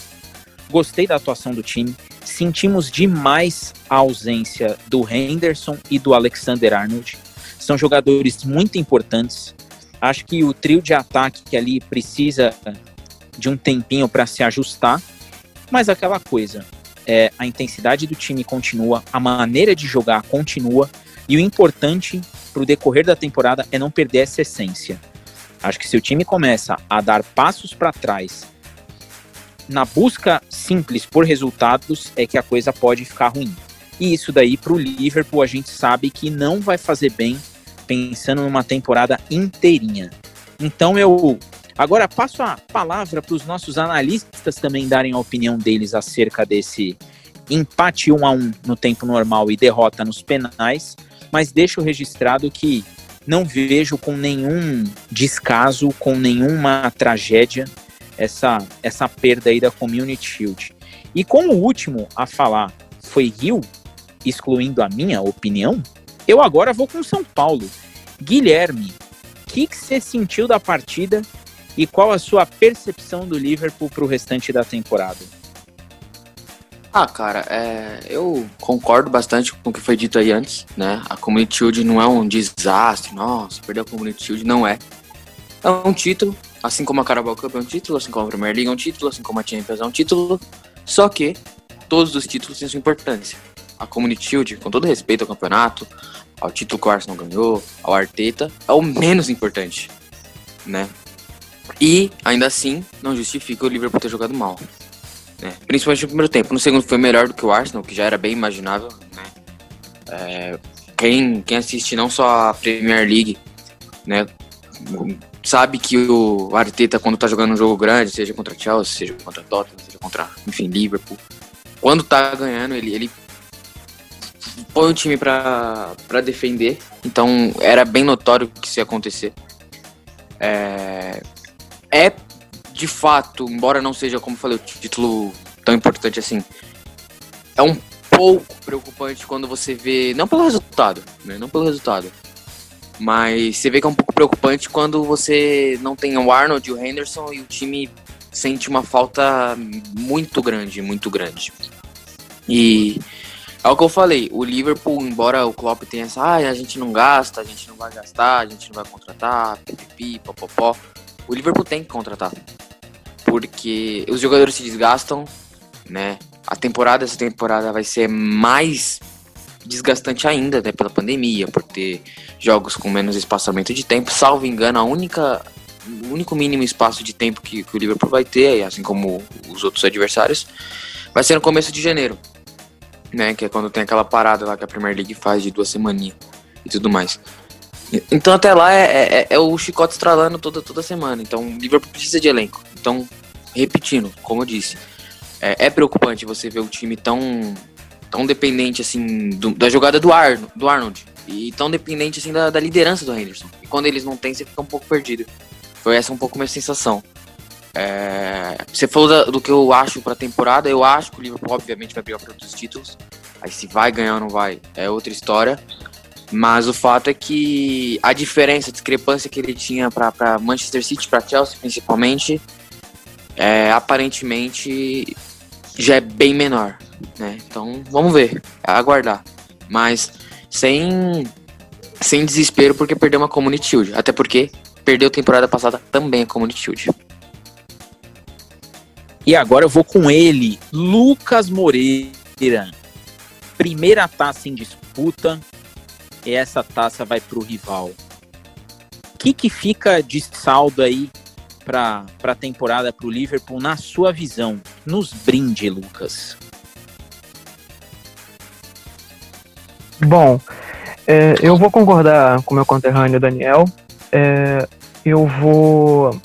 Gostei da atuação do time. Sentimos demais a ausência do Henderson e do Alexander Arnold. São jogadores muito importantes. Acho que o trio de ataque que ali precisa de um tempinho para se ajustar. Mas aquela coisa, é, a intensidade do time continua, a maneira de jogar continua. E o importante para o decorrer da temporada é não perder essa essência. Acho que se o time começa a dar passos para trás na busca simples por resultados, é que a coisa pode ficar ruim. E isso daí para o Liverpool a gente sabe que não vai fazer bem pensando numa temporada inteirinha. Então eu agora passo a palavra para os nossos analistas também darem a opinião deles acerca desse empate 1 a 1 no tempo normal e derrota nos penais mas deixo registrado que não vejo com nenhum descaso, com nenhuma tragédia essa, essa perda aí da Community Shield. E como o último a falar foi Rio, excluindo a minha opinião, eu agora vou com São Paulo. Guilherme, o que, que você sentiu da partida e qual a sua percepção do Liverpool para o restante da temporada? Ah, cara, é, eu concordo bastante com o que foi dito aí antes, né? A Community Shield não é um desastre, nossa, perder a Community Shield não é. É um título, assim como a Carabao Cup é um título, assim como a Premier League é um título, assim como a Champions é um título, só que todos os títulos têm sua importância. A Community Shield, com todo respeito ao campeonato, ao título que o Arsenal ganhou, ao Arteta, é o menos importante, né? E, ainda assim, não justifica o Liverpool ter jogado mal. Né? Principalmente no primeiro tempo. No segundo foi melhor do que o Arsenal, que já era bem imaginável. Né? É, quem, quem assiste não só a Premier League, né, sabe que o Arteta, quando tá jogando um jogo grande, seja contra Chelsea, seja contra Tottenham, seja contra, enfim, Liverpool, quando tá ganhando, ele, ele põe o time para defender. Então era bem notório que isso ia acontecer. É, é de fato, embora não seja, como falei, o título tão importante assim, é um pouco preocupante quando você vê, não pelo resultado, né? Não pelo resultado. Mas você vê que é um pouco preocupante quando você não tem o Arnold e o Henderson e o time sente uma falta muito grande, muito grande. E é o que eu falei, o Liverpool, embora o Klopp tenha essa, ah, a gente não gasta, a gente não vai gastar, a gente não vai contratar, pipipi, popopó, o Liverpool tem que contratar. Porque os jogadores se desgastam, né? A temporada, essa temporada vai ser mais desgastante ainda, né, pela pandemia, por ter jogos com menos espaçamento de tempo. Salvo engano, a única o único mínimo espaço de tempo que, que o Liverpool vai ter, assim como os outros adversários, vai ser no começo de janeiro né? Que é quando tem aquela parada lá que a Premier League faz de duas semaninhas e tudo mais. Então até lá é, é, é, o chicote estralando toda, toda semana. Então o Liverpool precisa de elenco. Então, repetindo, como eu disse, é, é preocupante você ver o time tão, tão dependente assim do, da jogada do, Ar, do Arnold. E tão dependente assim da, da liderança do Henderson. E quando eles não têm, você fica um pouco perdido. Foi essa um pouco minha sensação. É, você falou da, do que eu acho para temporada. Eu acho que o Liverpool, obviamente, vai brigar por outros títulos. Aí, se vai ganhar ou não vai, é outra história. Mas o fato é que a diferença, a discrepância que ele tinha para Manchester City, para Chelsea principalmente, é, aparentemente já é bem menor. Né? Então, vamos ver, aguardar. Mas sem, sem desespero, porque perdeu uma Community Shield. Até porque perdeu temporada passada também a Community Shield. E agora eu vou com ele, Lucas Moreira. Primeira taça em disputa, e essa taça vai para o rival. O que, que fica de saldo aí para a temporada para o Liverpool, na sua visão? Nos brinde, Lucas. Bom, é, eu vou concordar com meu conterrâneo Daniel. É, eu vou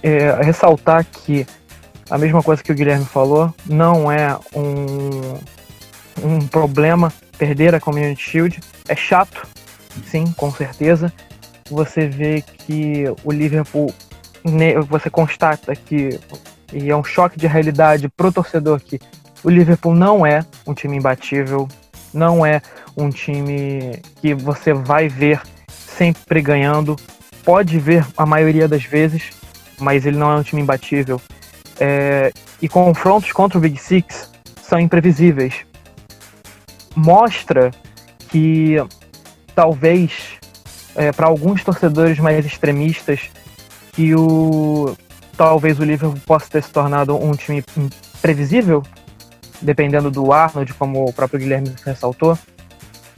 é, ressaltar que a mesma coisa que o Guilherme falou, não é um, um problema perder a Community Shield. É chato, sim, com certeza. Você vê que o Liverpool, você constata que, e é um choque de realidade pro torcedor que o Liverpool não é um time imbatível, não é um time que você vai ver sempre ganhando. Pode ver a maioria das vezes, mas ele não é um time imbatível é, e confrontos contra o Big Six são imprevisíveis. Mostra que talvez é, para alguns torcedores mais extremistas que o talvez o Liverpool possa ter se tornado um time previsível, dependendo do Arnold, como o próprio Guilherme ressaltou.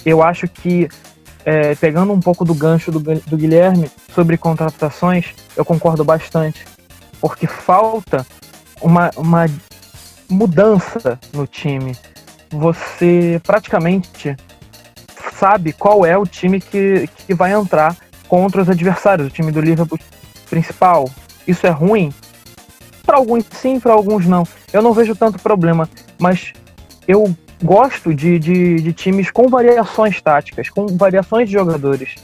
Eu acho que é, pegando um pouco do gancho do, do Guilherme sobre contratações, eu concordo bastante, porque falta uma, uma mudança no time. Você praticamente sabe qual é o time que, que vai entrar contra os adversários, o time do Liverpool principal. Isso é ruim? Para alguns sim, para alguns não. Eu não vejo tanto problema, mas eu gosto de, de, de, times com variações táticas, com variações de jogadores.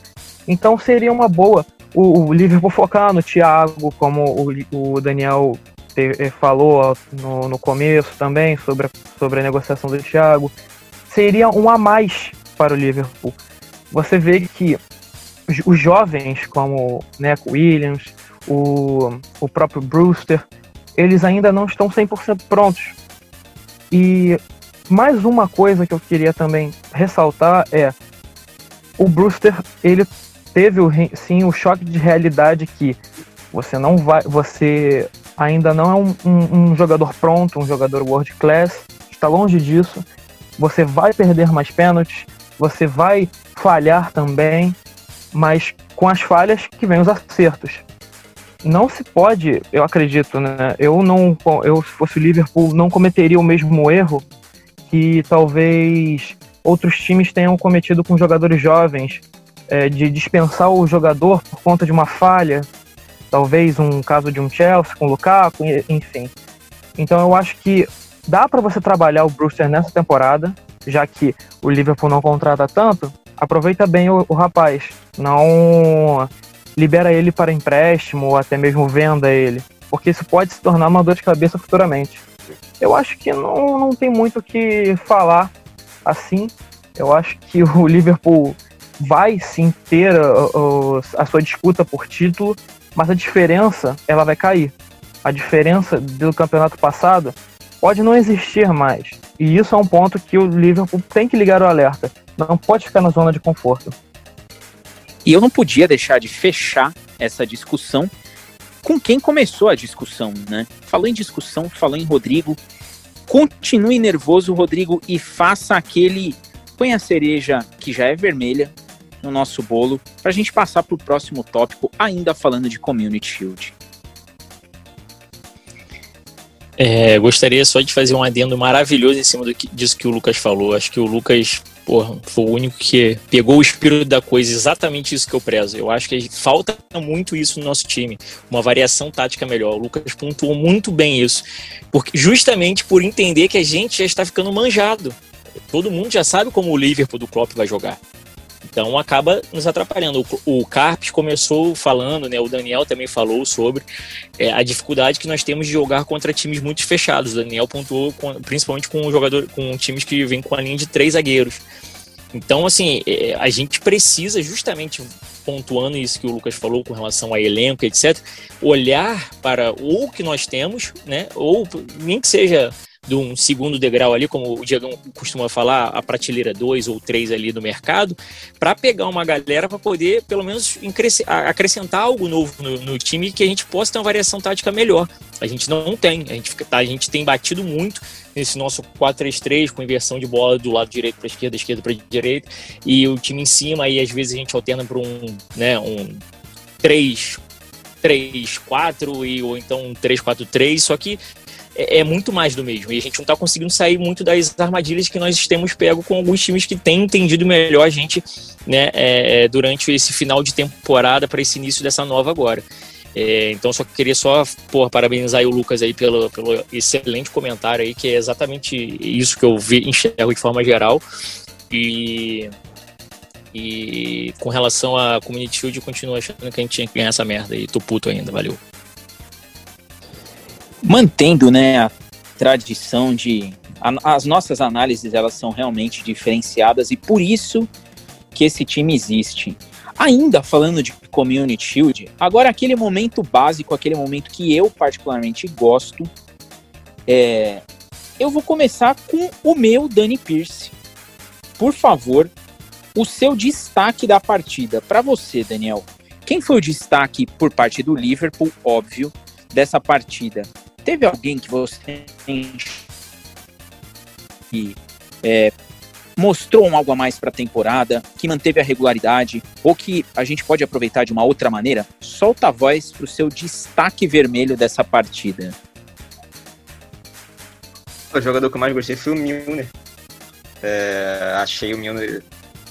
Então seria uma boa o, o Liverpool focar no Thiago, como o, o Daniel te, falou no, no começo também sobre a, sobre a negociação do Thiago, seria um a mais para o Liverpool. Você vê que os, jovens, como Neco Williams, o, o próprio Brewster, eles ainda não estão 100% prontos. E mais uma coisa que eu queria também ressaltar é o Brewster, ele teve sim o choque de realidade que você não vai, você ainda não é um, um, um jogador pronto, um jogador world class, está longe disso. Você vai perder mais pênaltis, você vai falhar também, mas com as falhas que vem os acertos. Não se pode, eu acredito, né? Eu não, eu se fosse o Liverpool, não cometeria o mesmo erro que talvez outros times tenham cometido com jogadores jovens, é, de dispensar o jogador por conta de uma falha, talvez um caso de um Chelsea com o Lukaku, enfim. Então eu acho que dá para você trabalhar o Brewster nessa temporada, já que o Liverpool não contrata tanto, aproveita bem o, o rapaz, não libera ele para empréstimo ou até mesmo venda ele, porque isso pode se tornar uma dor de cabeça futuramente. Eu acho que não, não tem muito o que falar assim. Eu acho que o Liverpool vai sim ter a, a, a sua disputa por título, mas a diferença ela vai cair. A diferença do campeonato passado pode não existir mais. E isso é um ponto que o Liverpool tem que ligar o alerta. Não pode ficar na zona de conforto. E eu não podia deixar de fechar essa discussão com quem começou a discussão, né? Falou em discussão, falou em Rodrigo. Continue nervoso, Rodrigo, e faça aquele. Põe a cereja que já é vermelha no nosso bolo, para a gente passar para o próximo tópico, ainda falando de Community Shield. É, gostaria só de fazer um adendo maravilhoso em cima do que, disso que o Lucas falou. Acho que o Lucas porra, foi o único que pegou o espírito da coisa, exatamente isso que eu prezo. Eu acho que falta muito isso no nosso time, uma variação tática melhor. O Lucas pontuou muito bem isso, porque justamente por entender que a gente já está ficando manjado. Todo mundo já sabe como o Liverpool do Klopp vai jogar. Então acaba nos atrapalhando. O, o Carpes começou falando, né? O Daniel também falou sobre é, a dificuldade que nós temos de jogar contra times muito fechados. O Daniel pontuou com, principalmente com jogador, com times que vêm com a linha de três zagueiros. Então, assim, é, a gente precisa justamente pontuando isso que o Lucas falou com relação a elenco, etc., olhar para o que nós temos, né? Ou nem que seja de um segundo degrau ali, como o Diego costuma falar, a prateleira 2 ou 3 ali do mercado, para pegar uma galera para poder, pelo menos, acrescentar algo novo no, no, time que a gente possa ter uma variação tática melhor. A gente não tem, a gente, tá, a gente tem batido muito nesse nosso 4-3-3 com inversão de bola do lado direito para esquerda, esquerda para direita, e o time em cima, aí às vezes a gente alterna para um, né, um 3 3-4 e ou então um 3-4-3, só que é, é, muito mais do mesmo. E a gente não está conseguindo sair muito das armadilhas que nós temos pego com alguns times que têm entendido melhor a gente né, é, é durante esse final de temporada para esse início dessa nova agora. É, então só queria só parabenizar o Lucas aí pelo, pelo excelente comentário aí, que é exatamente isso que eu vi, enxergo de forma geral. E, e com relação a Community Shield, continuo achando que a gente tinha que ganhar essa merda aí. Tô puto ainda, valeu mantendo né, a tradição de. A, as nossas análises elas são realmente diferenciadas e por isso que esse time existe. Ainda falando de Community Shield, agora aquele momento básico, aquele momento que eu particularmente gosto, é, eu vou começar com o meu Dani Pierce. Por favor, o seu destaque da partida. Para você, Daniel, quem foi o destaque por parte do Liverpool, óbvio, dessa partida? Teve alguém que você que é, mostrou um algo a mais para a temporada, que manteve a regularidade, ou que a gente pode aproveitar de uma outra maneira? Solta a voz para o seu destaque vermelho dessa partida. O jogador que eu mais gostei foi o Milner. É, achei o Milner,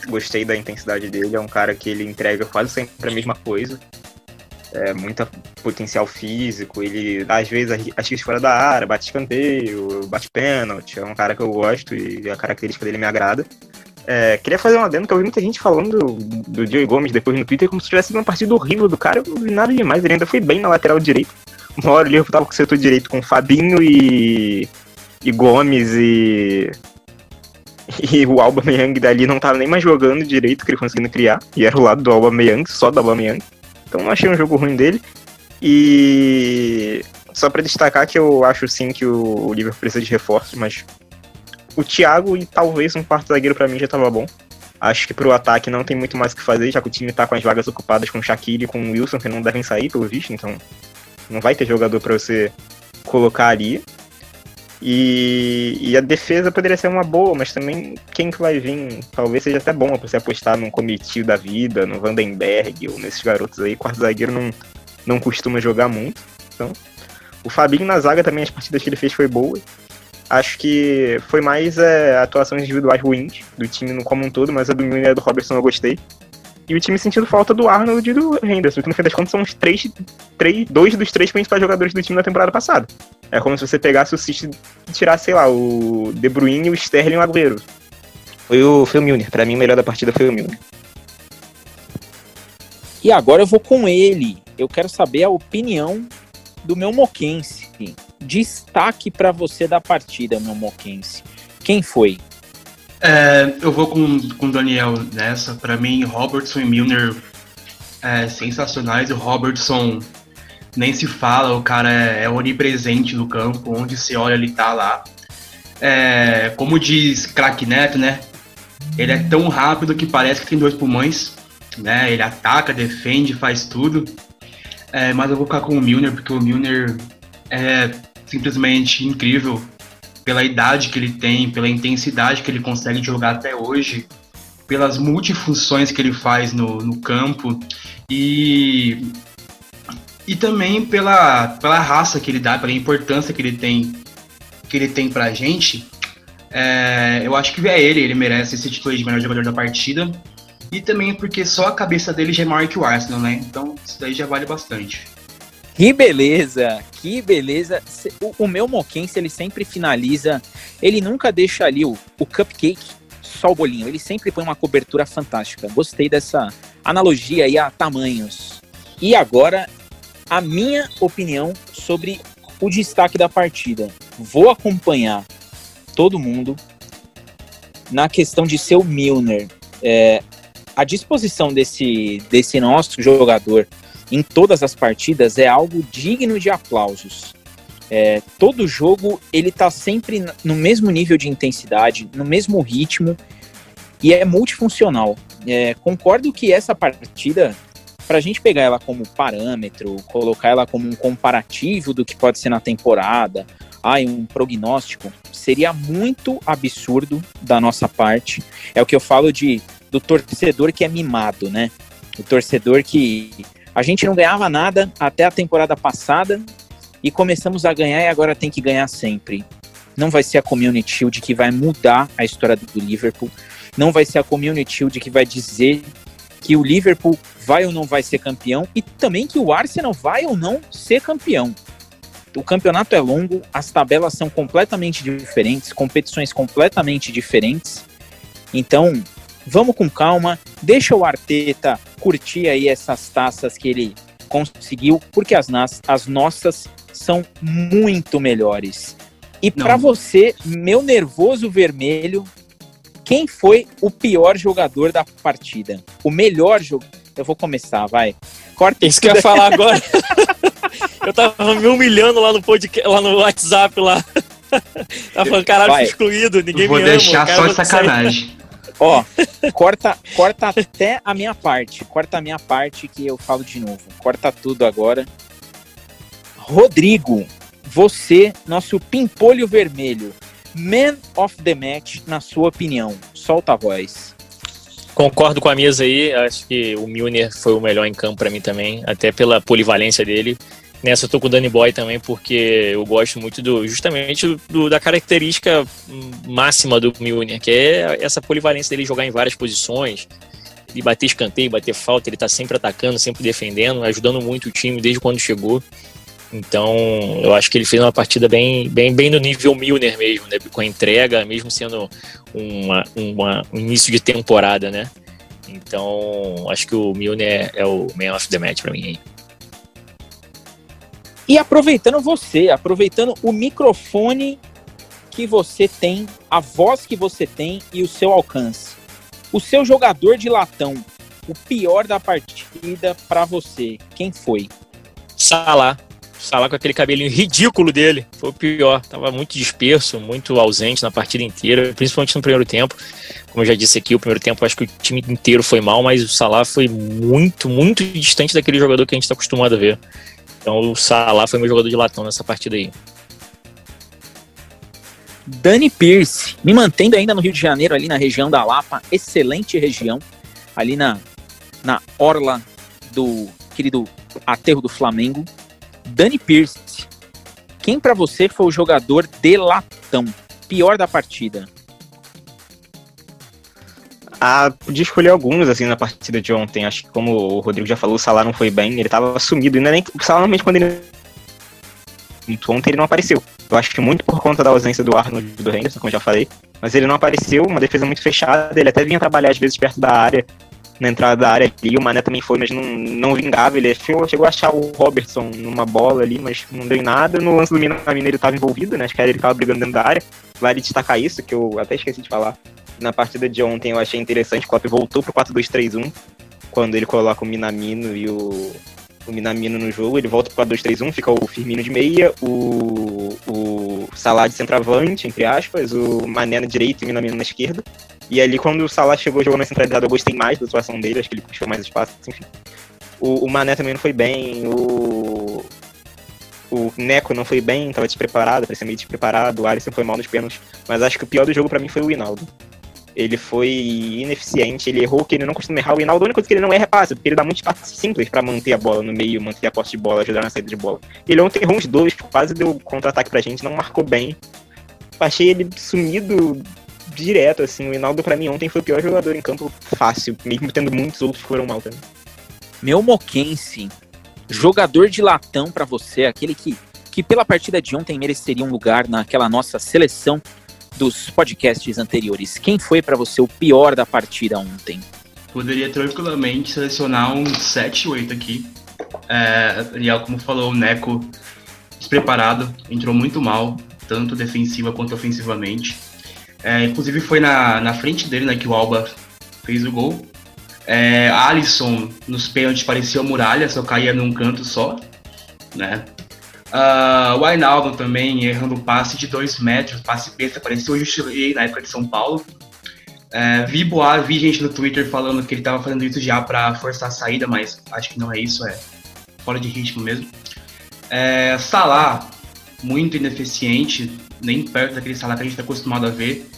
gostei da intensidade dele, é um cara que ele entrega quase sempre a mesma coisa é, muito potencial físico, ele às vezes que fora da área, bate escanteio, bate pênalti, é um cara que eu gosto e a característica dele me agrada. É, queria fazer um adendo que eu vi muita gente falando do, do Gomes depois no Twitter como se tivesse sido uma partida horrível do cara, eu não vi nada demais, ele ainda foi bem na lateral direito. Uma hora ele tava com o setor direito com Fabinho e, e Gomes e e o Alba Meyang dali não tava nem mais jogando direito, que ele conseguindo criar. E era o lado do Alba Meyang, só do Alba Meyang. Então não achei um jogo ruim dele. E só para destacar que eu acho sim que o Liverpool precisa de reforços, mas o Thiago e talvez um quarto zagueiro para mim já tava bom. Acho que pro ataque não tem muito mais o que fazer, já que o time tá com as vagas ocupadas com o Shaquille e com o Wilson, que não devem sair, pelo visto, então não vai ter jogador para você colocar ali. E, e, a defesa poderia ser uma boa, mas também quem que vai vir? Talvez seja até bom você apostar num comitio da vida, no Vandenberg ou nesses garotos aí. Quarto zagueiro não, não costuma jogar muito. Então, o Fabinho na zaga também, as partidas que ele fez foi boa. Acho que foi mais é, atuações individuais ruins do time como um todo, mas a do Milner e do Robertson eu gostei. E o time sentindo falta do Arnold e do Henderson, que no fim das contas são os três, três, dois dos três principais jogadores do time na temporada passada. É como se você pegasse o City e tirasse, sei lá, o De Bruyne, o Sterling e o Agüero. Foi o, foi o Milner. Pra mim, o melhor da partida foi o Milner. E agora eu vou com ele. Eu quero saber a opinião do meu Moquense destaque para você da partida, meu moquense? Quem foi? É, eu vou com, com o Daniel nessa. Para mim, Robertson e Milner é, sensacionais. O Robertson nem se fala, o cara é, é onipresente no campo, onde se olha ele tá lá. É, como diz Crack Neto, né? Ele é tão rápido que parece que tem dois pulmões, né? Ele ataca, defende, faz tudo. É, mas eu vou ficar com o Milner, porque o Milner é simplesmente incrível pela idade que ele tem, pela intensidade que ele consegue jogar até hoje, pelas multifunções que ele faz no, no campo e, e também pela, pela raça que ele dá, pela importância que ele tem que ele tem pra gente. É, eu acho que é ele, ele merece esse título de melhor jogador da partida. E também porque só a cabeça dele já é maior que o Arsenal, né? Então isso daí já vale bastante. Que beleza, que beleza. O, o meu Moquense, ele sempre finaliza, ele nunca deixa ali o, o cupcake só o bolinho, ele sempre põe uma cobertura fantástica. Gostei dessa analogia aí a tamanhos. E agora, a minha opinião sobre o destaque da partida. Vou acompanhar todo mundo na questão de ser o Milner. É, a disposição desse, desse nosso jogador em todas as partidas é algo digno de aplausos. É, todo jogo ele tá sempre no mesmo nível de intensidade, no mesmo ritmo e é multifuncional. É, concordo que essa partida, para a gente pegar ela como parâmetro, colocar ela como um comparativo do que pode ser na temporada, ai, um prognóstico, seria muito absurdo da nossa parte. É o que eu falo de do torcedor que é mimado, né? O torcedor que a gente não ganhava nada até a temporada passada e começamos a ganhar e agora tem que ganhar sempre. Não vai ser a Community Shield que vai mudar a história do Liverpool. Não vai ser a Community Shield que vai dizer que o Liverpool vai ou não vai ser campeão e também que o Arsenal vai ou não ser campeão. O campeonato é longo, as tabelas são completamente diferentes, competições completamente diferentes. Então, vamos com calma, deixa o Arteta curtir aí essas taças que ele conseguiu, porque as, as nossas são muito melhores. E para você, meu nervoso vermelho, quem foi o pior jogador da partida? O melhor jogador. Eu vou começar, vai. Corta isso que eu ia falar agora. eu tava me humilhando lá no podcast, lá no WhatsApp lá. Tava falando, caralho, fui excluído, ninguém vou me ama. Vou deixar só de sacanagem. Ó, corta, corta até a minha parte. Corta a minha parte que eu falo de novo. Corta tudo agora. Rodrigo, você, nosso pimpolho vermelho, man of the match, na sua opinião. Solta a voz. Concordo com a mesa aí. Acho que o Milner foi o melhor em campo para mim também, até pela polivalência dele. Nessa eu tô com o Danny Boy também, porque eu gosto muito do justamente do, da característica máxima do Milner, que é essa polivalência dele jogar em várias posições, de bater escanteio, bater falta, ele tá sempre atacando, sempre defendendo, ajudando muito o time desde quando chegou. Então, eu acho que ele fez uma partida bem, bem, bem no nível Milner mesmo, né? com a entrega, mesmo sendo uma, uma, um início de temporada, né? Então, acho que o Milner é o man of the match para mim. E aproveitando você, aproveitando o microfone que você tem, a voz que você tem e o seu alcance. O seu jogador de latão, o pior da partida para você, quem foi? Salah. Salah com aquele cabelinho ridículo dele. Foi o pior. Tava muito disperso, muito ausente na partida inteira, principalmente no primeiro tempo. Como eu já disse aqui, o primeiro tempo acho que o time inteiro foi mal, mas o Salah foi muito, muito distante daquele jogador que a gente está acostumado a ver. Então o Salah foi meu jogador de latão nessa partida aí. Dani Pierce, me mantendo ainda no Rio de Janeiro, ali na região da Lapa, excelente região, ali na, na orla do querido aterro do Flamengo. Dani Pierce, quem para você foi o jogador de latão? Pior da partida? Ah, podia escolher alguns, assim, na partida de ontem. Acho que, como o Rodrigo já falou, o Salah não foi bem, ele tava sumido. E não é nem. O Salah, normalmente, quando ele. Ontem ele não apareceu. Eu acho que muito por conta da ausência do Arnold do Henderson, como já falei. Mas ele não apareceu, uma defesa muito fechada. Ele até vinha trabalhar, às vezes, perto da área, na entrada da área ali. O Mané também foi, mas não, não vingava. Ele chegou, chegou a achar o Robertson numa bola ali, mas não deu em nada. No lance do Minamino ele estava envolvido, né? Acho que ele estava brigando dentro da área. Vale destacar isso, que eu até esqueci de falar. Na partida de ontem eu achei interessante, o Klopp voltou pro 4-2-3-1, quando ele coloca o Minamino e o, o Minamino no jogo, ele volta pro 4-2-3-1, fica o Firmino de meia, o, o Salah de centroavante, entre aspas, o Mané na direita e o Minamino na esquerda. E ali quando o Salah chegou jogando na centralidade, eu gostei mais da atuação dele, acho que ele puxou mais espaço, enfim. O, o Mané também não foi bem, o, o Neco não foi bem, tava despreparado, parecia meio despreparado, o Alisson foi mal nos pênaltis, mas acho que o pior do jogo para mim foi o Hinaldo ele foi ineficiente, ele errou que ele não costuma errar. O Hinaldo, a única coisa que ele não erra é passe, porque ele dá muitos passes simples para manter a bola no meio, manter a posse de bola, ajudar na saída de bola. Ele ontem errou uns dois, quase deu contra-ataque pra gente, não marcou bem. Achei ele sumido direto, assim. O Hinaldo, pra mim, ontem foi o pior jogador em campo fácil, mesmo tendo muitos outros que foram mal também. Meu Moquense, jogador de latão para você, aquele que, que pela partida de ontem mereceria um lugar naquela nossa seleção dos podcasts anteriores. Quem foi para você o pior da partida ontem? Poderia tranquilamente selecionar um 7, 8 aqui. É, Ariel, como falou, o Neco despreparado, entrou muito mal, tanto defensiva quanto ofensivamente. É, inclusive foi na, na frente dele né, que o Alba fez o gol. É, Alisson nos pênaltis parecia muralha, só caía num canto só. Né? Uh, o Ainaldo também errando passe de 2 metros, passe besta, parecia o na época de São Paulo. Uh, vi boa, vi gente no Twitter falando que ele estava fazendo isso já para forçar a saída, mas acho que não é isso, é fora de ritmo mesmo. Uh, Salah, muito ineficiente, nem perto daquele Salah que a gente está acostumado a ver.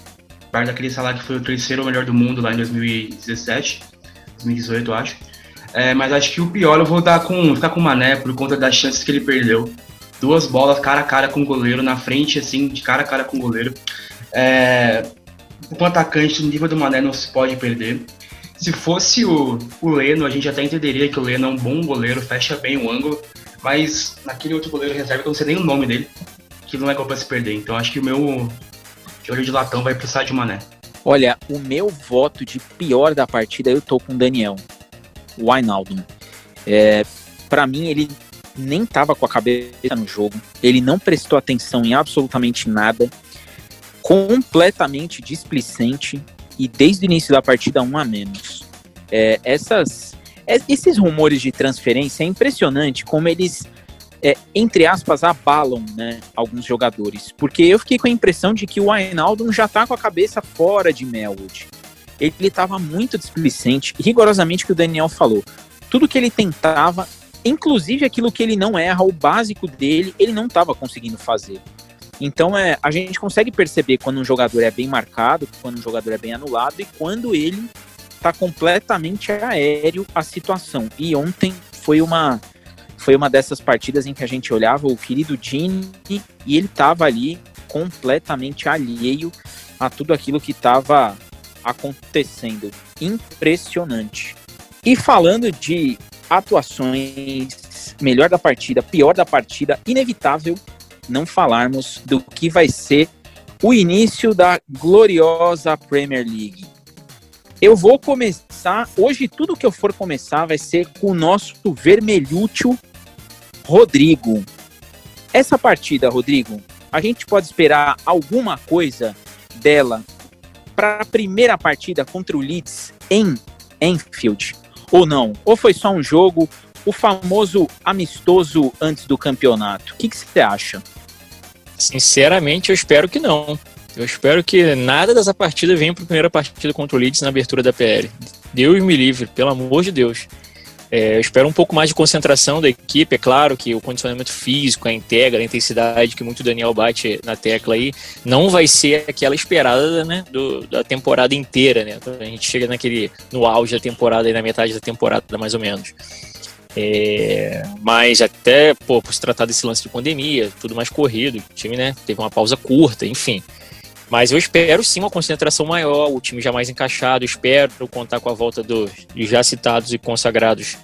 Perto daquele Salah que foi o terceiro melhor do mundo lá em 2017, 2018, eu acho. É, mas acho que o pior eu vou dar com, ficar com o Mané por conta das chances que ele perdeu duas bolas cara a cara com o goleiro, na frente, assim, de cara a cara com o goleiro. É, o atacante, no nível do Mané, não se pode perder. Se fosse o, o Leno, a gente até entenderia que o Leno é um bom goleiro, fecha bem o ângulo, mas naquele outro goleiro reserva, eu não sei nem o nome dele, que não é gol pra se perder. Então acho que o meu olho de latão vai precisar de Mané. Olha, o meu voto de pior da partida, eu tô com o Daniel, o Wijnaldum. É, para mim, ele nem estava com a cabeça no jogo, ele não prestou atenção em absolutamente nada, completamente displicente e desde o início da partida um a menos. É, essas, é, esses rumores de transferência é impressionante como eles, é, entre aspas, abalam né, alguns jogadores, porque eu fiquei com a impressão de que o Ainaldo já está com a cabeça fora de Melwood. Ele estava muito displicente, rigorosamente o que o Daniel falou. Tudo que ele tentava, Inclusive aquilo que ele não erra, o básico dele, ele não estava conseguindo fazer. Então é, a gente consegue perceber quando um jogador é bem marcado, quando um jogador é bem anulado e quando ele está completamente aéreo a situação. E ontem foi uma foi uma dessas partidas em que a gente olhava o querido Gini e ele estava ali completamente alheio a tudo aquilo que estava acontecendo. Impressionante. E falando de atuações, melhor da partida, pior da partida, inevitável não falarmos do que vai ser o início da gloriosa Premier League. Eu vou começar, hoje tudo que eu for começar vai ser com o nosso vermelhútil Rodrigo. Essa partida, Rodrigo, a gente pode esperar alguma coisa dela para a primeira partida contra o Leeds em Enfield? ou não? Ou foi só um jogo, o famoso amistoso antes do campeonato. O que, você acha? Sinceramente, eu espero que não. Eu espero que nada dessa partida venha para a primeira partida contra o Leeds na abertura da PL. Deus me livre, pelo amor de Deus. É, eu espero um pouco mais de concentração da equipe. É claro que o condicionamento físico, a integra, a intensidade que muito Daniel bate na tecla aí, não vai ser aquela esperada né, do, da temporada inteira. Né? A gente chega naquele no auge da temporada, aí na metade da temporada, mais ou menos. É, mas até pô, por se tratar desse lance de pandemia, tudo mais corrido, o time né, teve uma pausa curta, enfim. Mas eu espero sim uma concentração maior, o time já mais encaixado. Espero contar com a volta dos, já citados e consagrados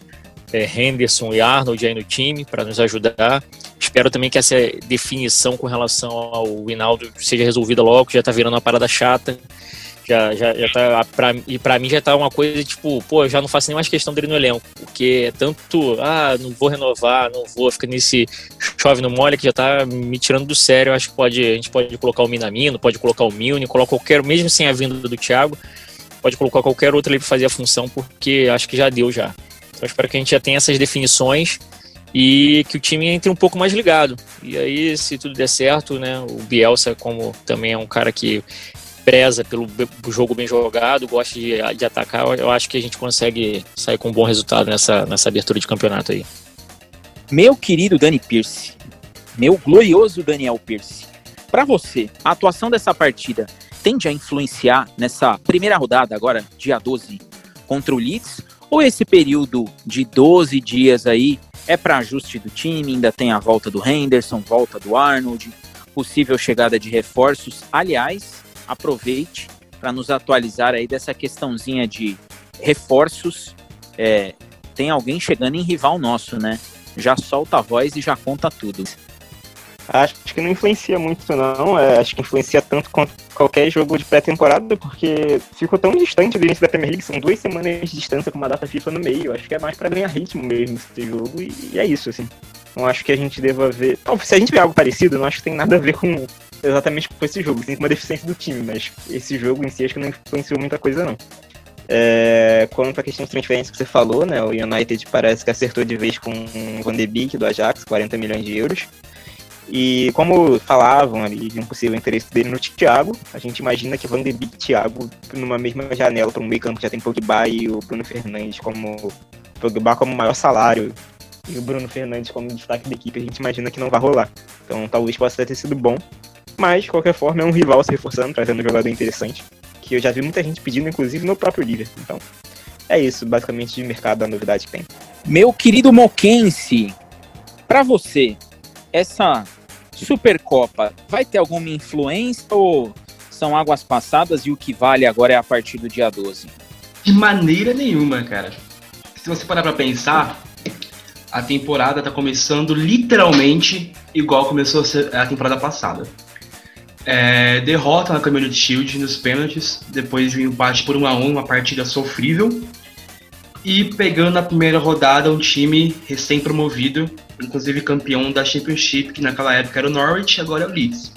é, Henderson e Arnold aí no time para nos ajudar. Espero também que essa definição com relação ao Hinaldo seja resolvida logo, já está virando uma parada chata. Já, já, já tá, pra, e para mim já tá uma coisa tipo, pô, eu já não faço nem mais questão dele no elenco, porque é tanto, ah, não vou renovar, não vou, fica nesse chove no molha que já tá me tirando do sério. Eu acho que pode, a gente pode colocar o Minamino, pode colocar o Milne, colocar qualquer, mesmo sem a vinda do Thiago, pode colocar qualquer outro ali para fazer a função, porque acho que já deu já. Então espero que a gente já tenha essas definições e que o time entre um pouco mais ligado. E aí, se tudo der certo, né, o Bielsa, como também é um cara que preza pelo jogo bem jogado, gosta de, de atacar, eu acho que a gente consegue sair com um bom resultado nessa, nessa abertura de campeonato aí. Meu querido Dani Pierce, meu glorioso Daniel Pierce, para você, a atuação dessa partida tende a influenciar nessa primeira rodada, agora, dia 12, contra o Leeds? Ou esse período de 12 dias aí é para ajuste do time, ainda tem a volta do Henderson, volta do Arnold, possível chegada de reforços? Aliás, aproveite para nos atualizar aí dessa questãozinha de reforços. É, tem alguém chegando em rival nosso, né? Já solta a voz e já conta tudo. Acho que não influencia muito, não. É, acho que influencia tanto quanto qualquer jogo de pré-temporada, porque ficou tão distante do início da Premier League, são duas semanas de distância com uma data FIFA no meio. Acho que é mais para ganhar ritmo mesmo esse jogo, e, e, é isso, assim. Não acho que a gente deva ver. se a gente ver algo parecido, não acho que tem nada a ver com exatamente com esse jogo, tem uma deficiência do time, mas esse jogo em si acho que não influenciou muita coisa, não. É, quanto à questão de transferência que você falou, né, o United parece que acertou de vez com o Van de Beek do Ajax, 40 milhões de euros. E como falavam ali de um possível interesse dele no Thiago, a gente imagina que Van de Beek e Thiago numa mesma janela para um meio campo que já tem Pogba e o Bruno Fernandes como Pogba como maior salário e o Bruno Fernandes como destaque da equipe, a gente imagina que não vai rolar. Então talvez possa ter sido bom, mas, de qualquer forma, é um rival se reforçando, trazendo um jogador interessante. Que eu já vi muita gente pedindo, inclusive no próprio Liverpool. Então, é isso, basicamente, de mercado, a novidade que tem. Meu querido Moquense, para você, essa Supercopa vai ter alguma influência ou são águas passadas e o que vale agora é a partir do dia 12? De maneira nenhuma, cara. Se você parar pra pensar, a temporada tá começando literalmente igual começou a temporada passada. É, derrota na Community Shield nos pênaltis, depois de um empate por 1 a 1 uma partida sofrível. E pegando na primeira rodada um time recém-promovido, inclusive campeão da Championship, que naquela época era o Norwich, agora é o Leeds.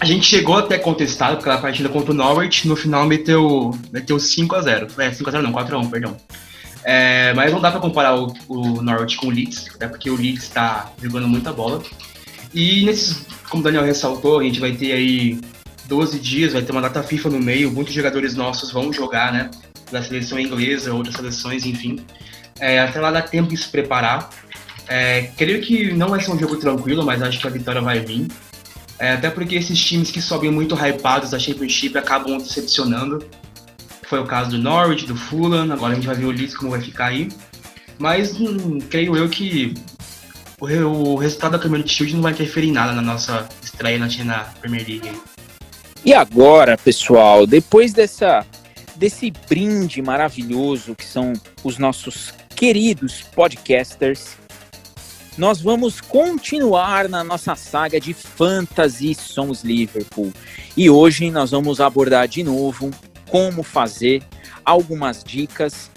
A gente chegou até contestado aquela partida contra o Norwich, no final meteu, meteu 5 a 0 É, 5 a 0 não, 4 a 1 perdão. É, mas não dá para comparar o, o, Norwich com o Leeds, até porque o Leeds está jogando muita bola. E nesses como o Daniel ressaltou, a gente vai ter aí 12 dias, vai ter uma data FIFA no meio, muitos jogadores nossos vão jogar, né? Da seleção inglesa, outras seleções, enfim. É, até lá dá tempo de se preparar. É, creio que não vai ser um jogo tranquilo, mas acho que a vitória vai vir. É, até porque esses times que sobem muito hypados da Championship acabam decepcionando. Foi o caso do Norwich, do Fulham, agora a gente vai ver o Leeds como vai ficar aí. Mas hum, creio eu que o, o resultado da Community Shield não vai interferir em nada na nossa estreia na, na Premier League. E agora, pessoal, depois dessa desse brinde maravilhoso que são os nossos queridos podcasters, nós vamos continuar na nossa saga de Fantasy Somos Liverpool. E hoje nós vamos abordar de novo como fazer, algumas dicas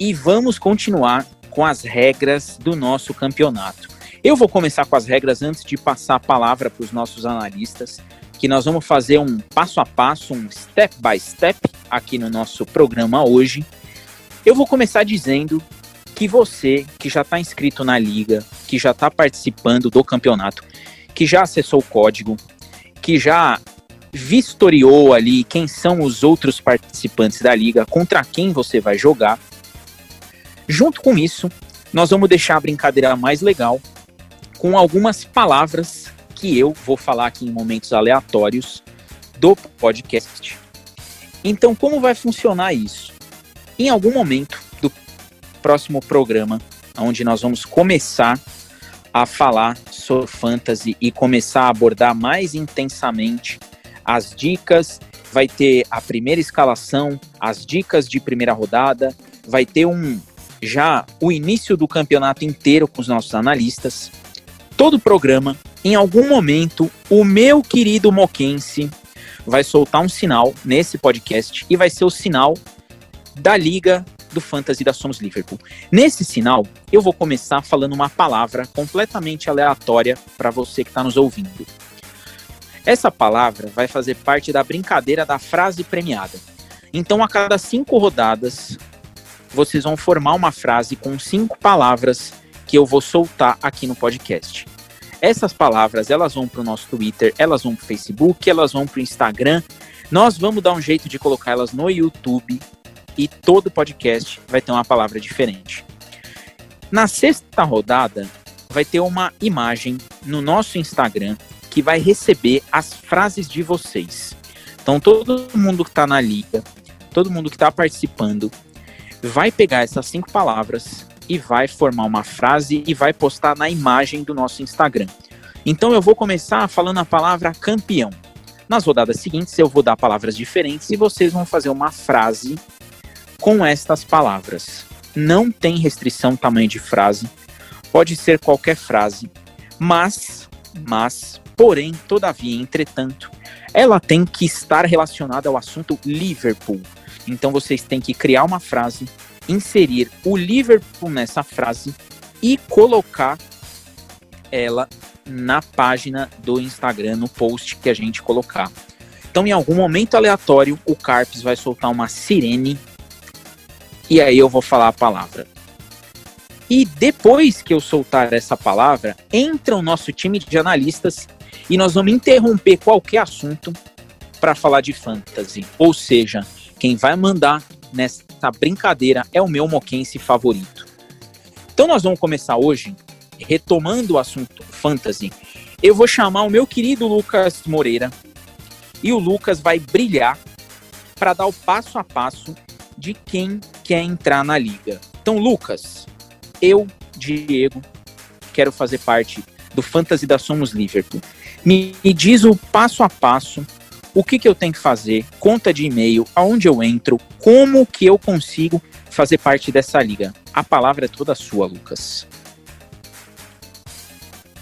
e vamos continuar com as regras do nosso campeonato. Eu vou começar com as regras antes de passar a palavra para os nossos analistas, que nós vamos fazer um passo a passo, um step by step aqui no nosso programa hoje. Eu vou começar dizendo que você, que já está inscrito na liga, que já está participando do campeonato, que já acessou o código, que já vistoriou ali quem são os outros participantes da liga, contra quem você vai jogar. Junto com isso, nós vamos deixar a brincadeira mais legal com algumas palavras que eu vou falar aqui em momentos aleatórios do podcast. Então, como vai funcionar isso? Em algum momento do próximo programa, onde nós vamos começar a falar sobre fantasy e começar a abordar mais intensamente as dicas, vai ter a primeira escalação, as dicas de primeira rodada, vai ter um já o início do campeonato inteiro com os nossos analistas. Todo o programa, em algum momento, o meu querido Moquense vai soltar um sinal nesse podcast e vai ser o sinal da Liga do Fantasy da Somos Liverpool. Nesse sinal, eu vou começar falando uma palavra completamente aleatória para você que está nos ouvindo. Essa palavra vai fazer parte da brincadeira da frase premiada. Então, a cada cinco rodadas, vocês vão formar uma frase com cinco palavras que eu vou soltar aqui no podcast. Essas palavras, elas vão para o nosso Twitter, elas vão para o Facebook, elas vão para o Instagram. Nós vamos dar um jeito de colocar elas no YouTube e todo podcast vai ter uma palavra diferente. Na sexta rodada, vai ter uma imagem no nosso Instagram que vai receber as frases de vocês. Então, todo mundo que está na liga, todo mundo que está participando, vai pegar essas cinco palavras e vai formar uma frase e vai postar na imagem do nosso Instagram. Então, eu vou começar falando a palavra campeão. Nas rodadas seguintes, eu vou dar palavras diferentes e vocês vão fazer uma frase com estas palavras. Não tem restrição tamanho de frase, pode ser qualquer frase, mas, mas, Porém, todavia, entretanto, ela tem que estar relacionada ao assunto Liverpool. Então vocês têm que criar uma frase, inserir o Liverpool nessa frase e colocar ela na página do Instagram, no post que a gente colocar. Então, em algum momento aleatório, o Carpes vai soltar uma sirene e aí eu vou falar a palavra. E depois que eu soltar essa palavra, entra o nosso time de analistas e nós vamos interromper qualquer assunto para falar de fantasy. Ou seja, quem vai mandar nessa brincadeira é o meu moquense favorito. Então nós vamos começar hoje retomando o assunto fantasy. Eu vou chamar o meu querido Lucas Moreira e o Lucas vai brilhar para dar o passo a passo de quem quer entrar na liga. Então, Lucas, eu, Diego, quero fazer parte do Fantasy da Somos Liverpool. Me, diz o passo a passo, o que, que eu tenho que fazer, conta de e-mail, aonde eu entro, como que eu consigo fazer parte dessa liga. A palavra é toda sua, Lucas.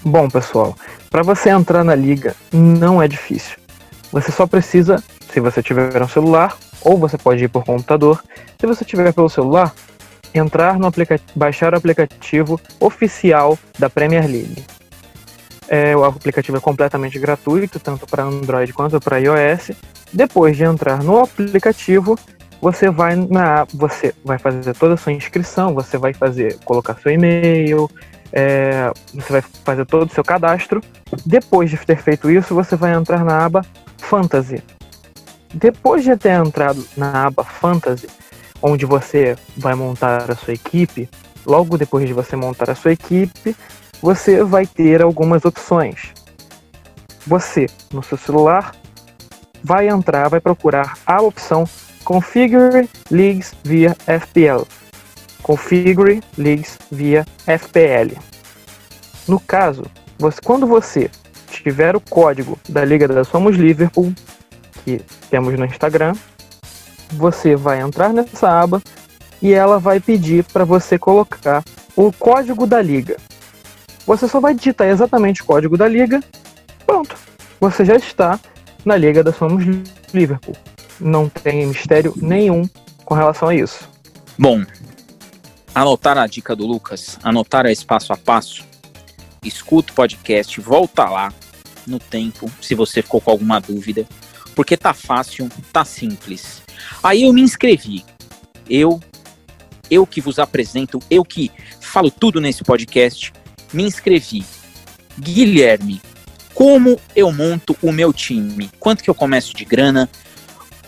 Bom, pessoal, para você entrar na liga não é difícil. Você só precisa, se você tiver um celular, ou você pode ir por computador. Se você tiver pelo celular, entrar no aplicativo, baixar o aplicativo oficial da Premier League. É, o aplicativo é completamente gratuito, tanto para Android quanto para iOS. Depois de entrar no aplicativo, você vai na, você vai fazer toda a sua inscrição, você vai fazer colocar seu e-mail, é, você vai fazer todo o seu cadastro. Depois de ter feito isso, você vai entrar na aba Fantasy. Depois de ter entrado na aba Fantasy, onde você vai montar a sua equipe, logo depois de você montar a sua equipe, você vai ter algumas opções. Você, no seu celular, vai entrar, vai procurar a opção Configure Leagues via FPL. Configure Leagues via FPL. No caso, você, quando você tiver o código da Liga da Somos Liverpool, que temos no Instagram, você vai entrar nessa aba e ela vai pedir para você colocar o código da liga. Você só vai digitar exatamente o código da liga. Pronto. Você já está na liga da Somos Liverpool. Não tem mistério nenhum com relação a isso. Bom, anotar a dica do Lucas, anotar esse passo a passo, escuta o podcast, volta lá no tempo, se você ficou com alguma dúvida, porque tá fácil, tá simples. Aí eu me inscrevi. Eu eu que vos apresento, eu que falo tudo nesse podcast, me inscrevi. Guilherme, como eu monto o meu time? Quanto que eu começo de grana?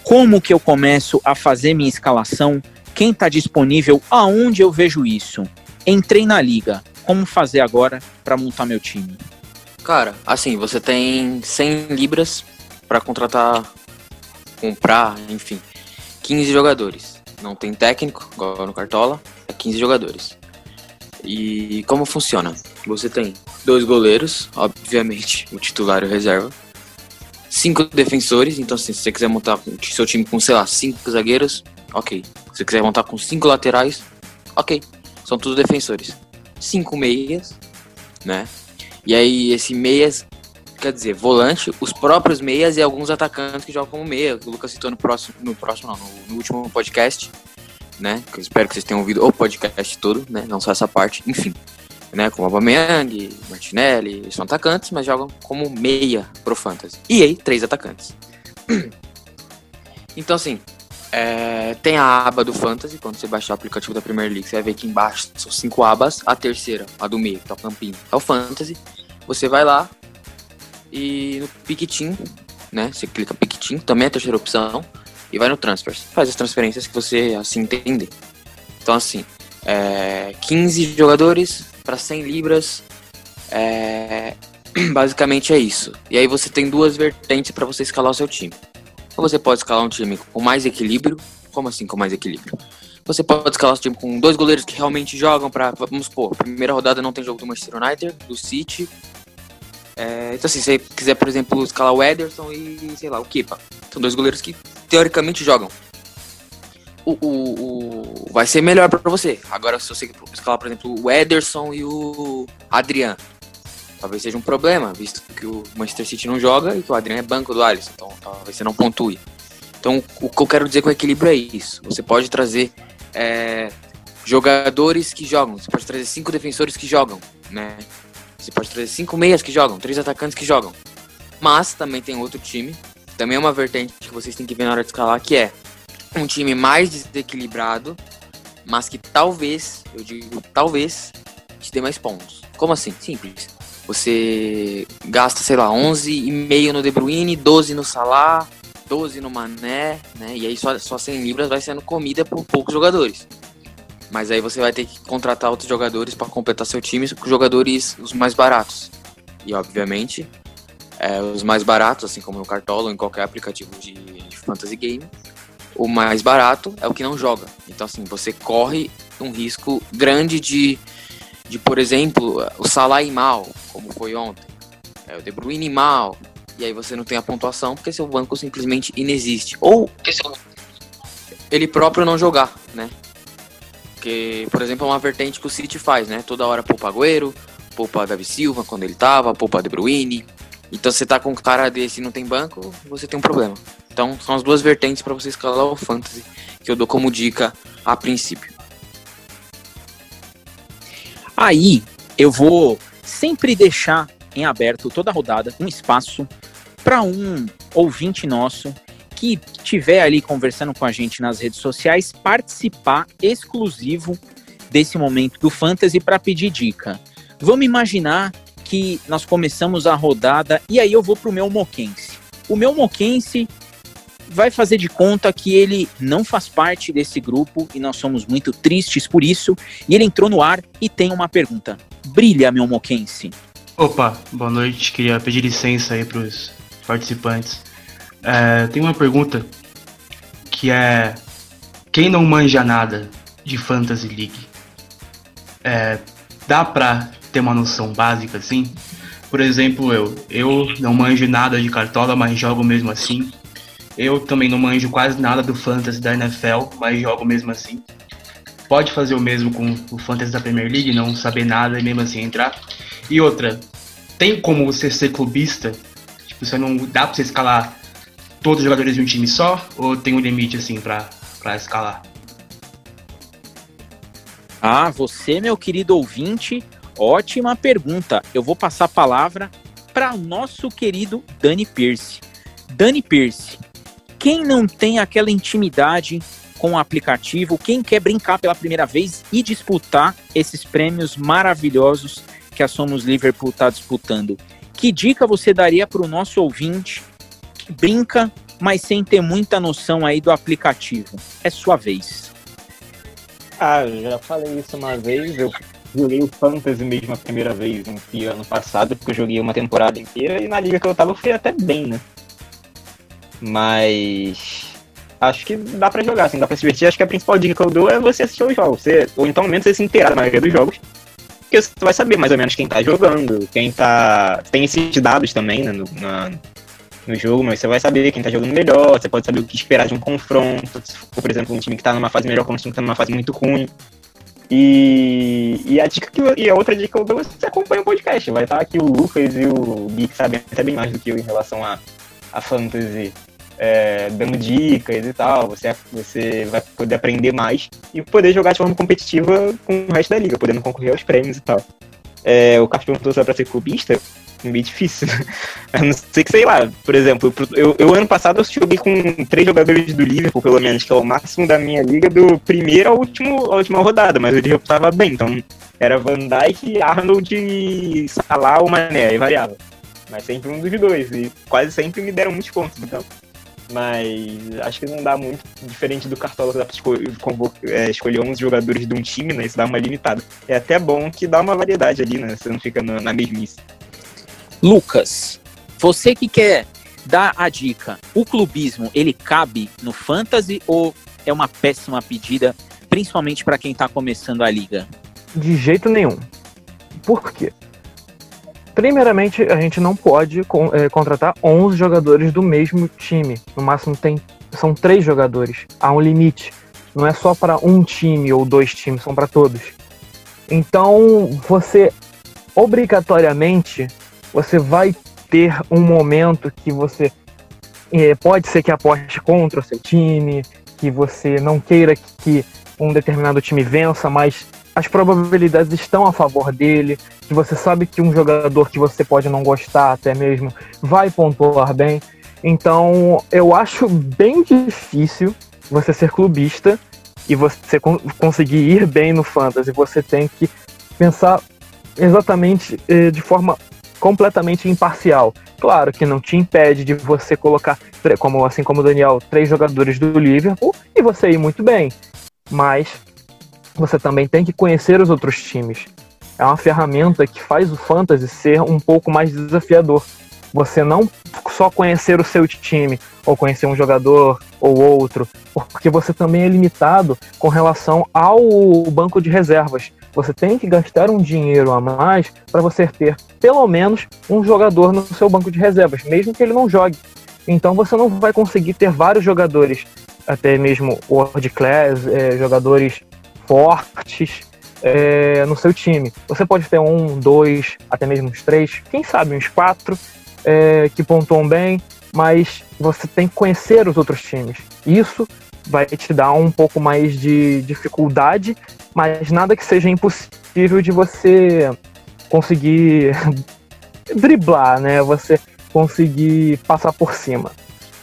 Como que eu começo a fazer minha escalação? Quem está disponível? Aonde eu vejo isso? Entrei na liga. Como fazer agora para montar meu time? Cara, assim, você tem 100 libras para contratar, comprar, enfim, 15 jogadores. Não tem técnico, igual no Cartola, é 15 jogadores. E como funciona? Você tem dois goleiros, obviamente, o titular e o reserva. Cinco defensores, então assim, se você quiser montar seu time com, sei lá, cinco zagueiros, ok. Se você quiser montar com cinco laterais, ok. São todos defensores. Cinco meias, né? E aí, esse meias, quer dizer, volante, os próprios meias e alguns atacantes que jogam como meia. O Lucas citou no próximo, no próximo, não, no, no último podcast, né? Eu espero que vocês tenham ouvido o podcast todo, né? Não só essa parte, enfim. Né, como Aubameyang, Martinelli, são atacantes, mas jogam como meia pro Fantasy. E aí, três atacantes. Então, assim, é, tem a aba do Fantasy, quando você baixar o aplicativo da Premier League, você vai ver que embaixo são cinco abas. A terceira, a do meio, que é o campinho, é o Fantasy. Você vai lá e no Piquitim, né? Você clica Piquitim, também é a terceira opção, e vai no Transfers. Faz as transferências que você assim entender. Então, assim, é, 15 jogadores para 100 libras. É, basicamente é isso. E aí você tem duas vertentes para você escalar o seu time. Ou você pode escalar um time com mais equilíbrio. Como assim com mais equilíbrio? Você pode escalar o time com dois goleiros que realmente jogam para, vamos supor, primeira rodada não tem jogo do Manchester United, do City. É, então assim, se você quiser, por exemplo, escalar o Ederson e, sei lá, o Kepa. São dois goleiros que teoricamente jogam. O, o, o vai ser melhor para você. Agora, se você escalar, por exemplo, o Ederson e o Adrian, talvez seja um problema, visto que o Manchester City não joga e que o Adriano é banco do Alisson, então talvez você não pontue. Então, o que eu quero dizer com equilíbrio é isso. Você pode trazer é, jogadores que jogam, você pode trazer cinco defensores que jogam, né? Você pode trazer cinco meias que jogam, três atacantes que jogam. Mas também tem outro time, também é uma vertente que vocês têm que ver na hora de escalar, que é um time mais desequilibrado, mas que talvez, eu digo talvez, te dê mais pontos. Como assim? Simples você gasta, sei lá, 11,5 no De Bruyne, 12 no Salah, 12 no Mané, né? E aí só, só 100 libras vai sendo comida por poucos jogadores. Mas aí você vai ter que contratar outros jogadores para completar seu time, com jogadores os mais baratos. E obviamente, é, os mais baratos, assim como no Cartola ou em qualquer aplicativo de, de fantasy game, o mais barato é o que não joga. Então assim, você corre um risco grande de de, por exemplo, o Salah ir mal, como foi ontem, é, o De Bruyne mal, e aí você não tem a pontuação porque seu banco simplesmente inexiste. Ou ele próprio não jogar, né? Porque, por exemplo, é uma vertente que o City faz, né? Toda hora poupa Agüero, poupa Davi Silva quando ele tava, poupa De Bruyne. Então você tá com um cara desse e não tem banco, você tem um problema. Então são as duas vertentes para você escalar o fantasy que eu dou como dica a princípio. Aí eu vou sempre deixar em aberto toda a rodada um espaço para um ouvinte nosso que tiver ali conversando com a gente nas redes sociais participar exclusivo desse momento do Fantasy para pedir dica. Vamos imaginar que nós começamos a rodada e aí eu vou pro meu Moquense. O meu Moquense vai fazer de conta que ele não faz parte desse grupo e nós somos muito tristes por isso. E ele entrou no ar e tem uma pergunta. Brilha, meu moquense. Opa, boa noite. Queria pedir licença aí para os participantes. É, tem uma pergunta que é: quem não manja nada de Fantasy League, é, dá pra ter uma noção básica assim? Por exemplo, eu, eu não manjo nada de cartola, mas jogo mesmo assim. Eu também não manjo quase nada do fantasy da NFL, mas jogo mesmo assim. Pode fazer o mesmo com o fantasy da Premier League, não saber nada e mesmo assim entrar. E outra, tem como você ser clubista? Tipo, você não dá pra você escalar todos os jogadores de um time só? Ou tem um limite assim pra, pra escalar? Ah, você, meu querido ouvinte, ótima pergunta. Eu vou passar a palavra para o nosso querido Dani Pierce. Dani Pierce, quem não tem aquela intimidade com o aplicativo, quem quer brincar pela primeira vez e disputar esses prêmios maravilhosos que a Somos Liverpool está disputando. Que dica você daria para o nosso ouvinte que brinca, mas sem ter muita noção aí do aplicativo? É sua vez. Ah, eu já falei isso uma vez, eu joguei o Fantasy mesmo a primeira vez no ano passado, porque eu joguei uma temporada inteira e na liga que eu tava eu fui até bem, né? Mas acho que dá pra jogar, assim, dá pra se divertir. Acho que a principal dica que eu dou é você assistir os jogos. Você, ou então, ao menos, você se inteirar da maioria dos jogos. Porque você vai saber mais ou menos quem tá jogando, quem tá. Tem esses dados também, né, no, na, no jogo, mas você vai saber quem tá jogando melhor, você pode saber o que esperar de um confronto. Se for, por exemplo, um time que tá numa fase melhor contra um time que tá numa fase muito ruim. E, e a dica que e a outra dica que eu dou é você acompanha o podcast. Vai estar aqui o Lucas e o Gui que sabem até bem mais do que eu em relação a, a fantasy é, dando dicas e tal. Você, você vai poder aprender mais e poder jogar de forma competitiva com o resto da liga, podendo concorrer aos prêmios e tal. É, o Carlos perguntou se é pra ser clubista. Meio difícil. A não sei que, sei lá, por exemplo, eu, eu ano passado eu joguei com três jogadores do Liverpool, pelo menos, que é o máximo da minha liga, do primeiro ao último, à última rodada, mas o Liverpool tava bem, então era Van Dijk, Arnold, Salah ou Mané, aí variava. Mas sempre um dos dois, e quase sempre me deram muitos pontos, então mas acho que não dá muito diferente do Cartola que dá pra escolher, é, escolher 11 jogadores de um time, né? Isso dá uma limitada. É até bom que dá uma variedade ali, né? Você não fica na, na mesmice. Lucas, você que quer dar a dica, o clubismo, ele cabe no Fantasy ou é uma péssima pedida, principalmente para quem tá começando a liga? De jeito nenhum. Por quê? Primeiramente, a gente não pode é, contratar 11 jogadores do mesmo time. No máximo tem são três jogadores. Há um limite. Não é só para um time ou dois times, são para todos. Então, você obrigatoriamente você vai ter um momento que você é, pode ser que aposte contra o seu time, que você não queira que, um determinado time vença, mas as probabilidades estão a favor dele, que você sabe que um jogador que você pode não gostar até mesmo vai pontuar bem. Então, eu acho bem difícil você ser clubista e você conseguir ir bem no fantasy. Você tem que pensar exatamente eh, de forma completamente imparcial. Claro que não te impede de você colocar, como assim como o Daniel, três jogadores do Liverpool e você ir muito bem. Mas você também tem que conhecer os outros times. É uma ferramenta que faz o fantasy ser um pouco mais desafiador. Você não só conhecer o seu time, ou conhecer um jogador ou outro, porque você também é limitado com relação ao banco de reservas. Você tem que gastar um dinheiro a mais para você ter pelo menos um jogador no seu banco de reservas, mesmo que ele não jogue. Então você não vai conseguir ter vários jogadores, até mesmo world class, é, jogadores fortes é, no seu time. Você pode ter um, dois, até mesmo uns três, quem sabe uns quatro é, que pontuam bem, mas você tem que conhecer os outros times. Isso vai te dar um pouco mais de dificuldade, mas nada que seja impossível de você conseguir driblar, né? Você conseguir passar por cima.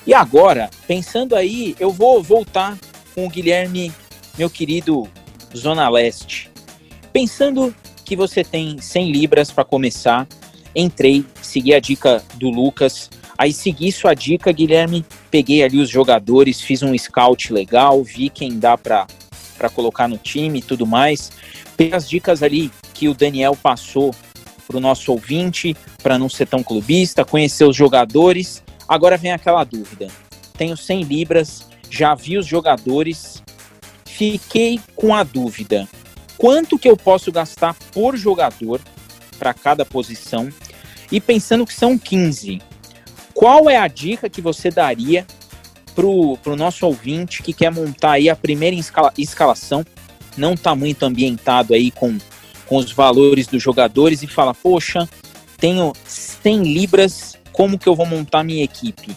E agora, pensando aí, eu vou voltar com o Guilherme, meu querido Zona Leste. Pensando que você tem 100 libras para começar, entrei, segui a dica do Lucas, aí segui sua dica, Guilherme, peguei ali os jogadores, fiz um scout legal, vi quem dá para colocar no time e tudo mais. Peguei as dicas ali que o Daniel passou para o nosso ouvinte, para não ser tão clubista, conhecer os jogadores. Agora vem aquela dúvida. Tenho 100 libras, já vi os jogadores, fiquei com a dúvida: quanto que eu posso gastar por jogador para cada posição? E pensando que são 15, qual é a dica que você daria para o nosso ouvinte que quer montar aí a primeira escala, escalação, não está muito ambientado aí com, com os valores dos jogadores e fala, poxa, tenho 100 libras, como que eu vou montar minha equipe?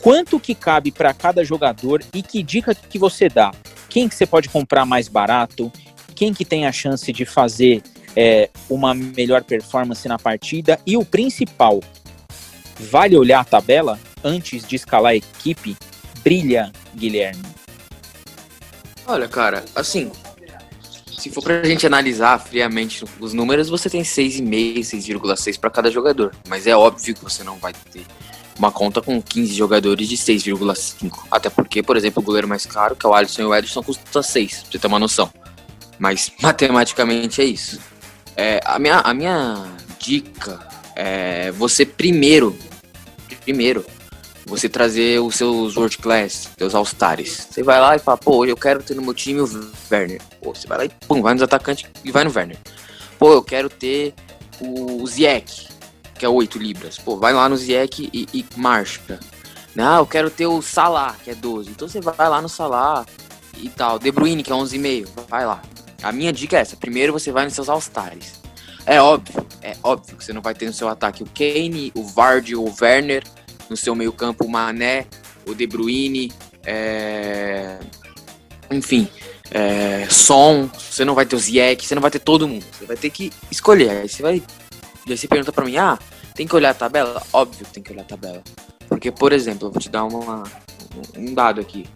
Quanto que cabe para cada jogador e que dica que você dá? quem que você pode comprar mais barato, quem que tem a chance de fazer é, uma melhor performance na partida e o principal, vale olhar a tabela antes de escalar a equipe? Brilha, Guilherme. Olha, cara, assim, se for pra gente analisar friamente os números, você tem 6,5, 6,6 para cada jogador. Mas é óbvio que você não vai ter uma conta com 15 jogadores de 6,5. Até porque, por exemplo, o goleiro mais caro, que é o Alisson e o Edson, custa 6, pra você ter uma noção. Mas matematicamente é isso. É, a, minha, a minha dica é você primeiro, primeiro, você trazer os seus World Class, seus All-Stars. Você vai lá e fala, pô, eu quero ter no meu time o Werner. Pô, você vai lá e pum, vai nos atacantes e vai no Werner. Pô, eu quero ter o Ziek, que é 8 libras. Pô, vai lá no Ziek e, e marcha. Não, eu quero ter o Salah, que é 12. Então você vai lá no Salah e tal. De Bruyne, que é 11,5. Vai lá. A minha dica é essa. Primeiro você vai nos seus All-Stars. É óbvio, é óbvio que você não vai ter no seu ataque o Kane, o Vardy, o Werner, no seu meio campo o Mané, o De Bruyne, é... enfim, é... Son, você não vai ter o Ziyech, você não vai ter todo mundo, você vai ter que escolher, aí você vai, aí você pergunta pra mim, ah, tem que olhar a tabela? Óbvio que tem que olhar a tabela, porque, por exemplo, eu vou te dar uma, um dado aqui,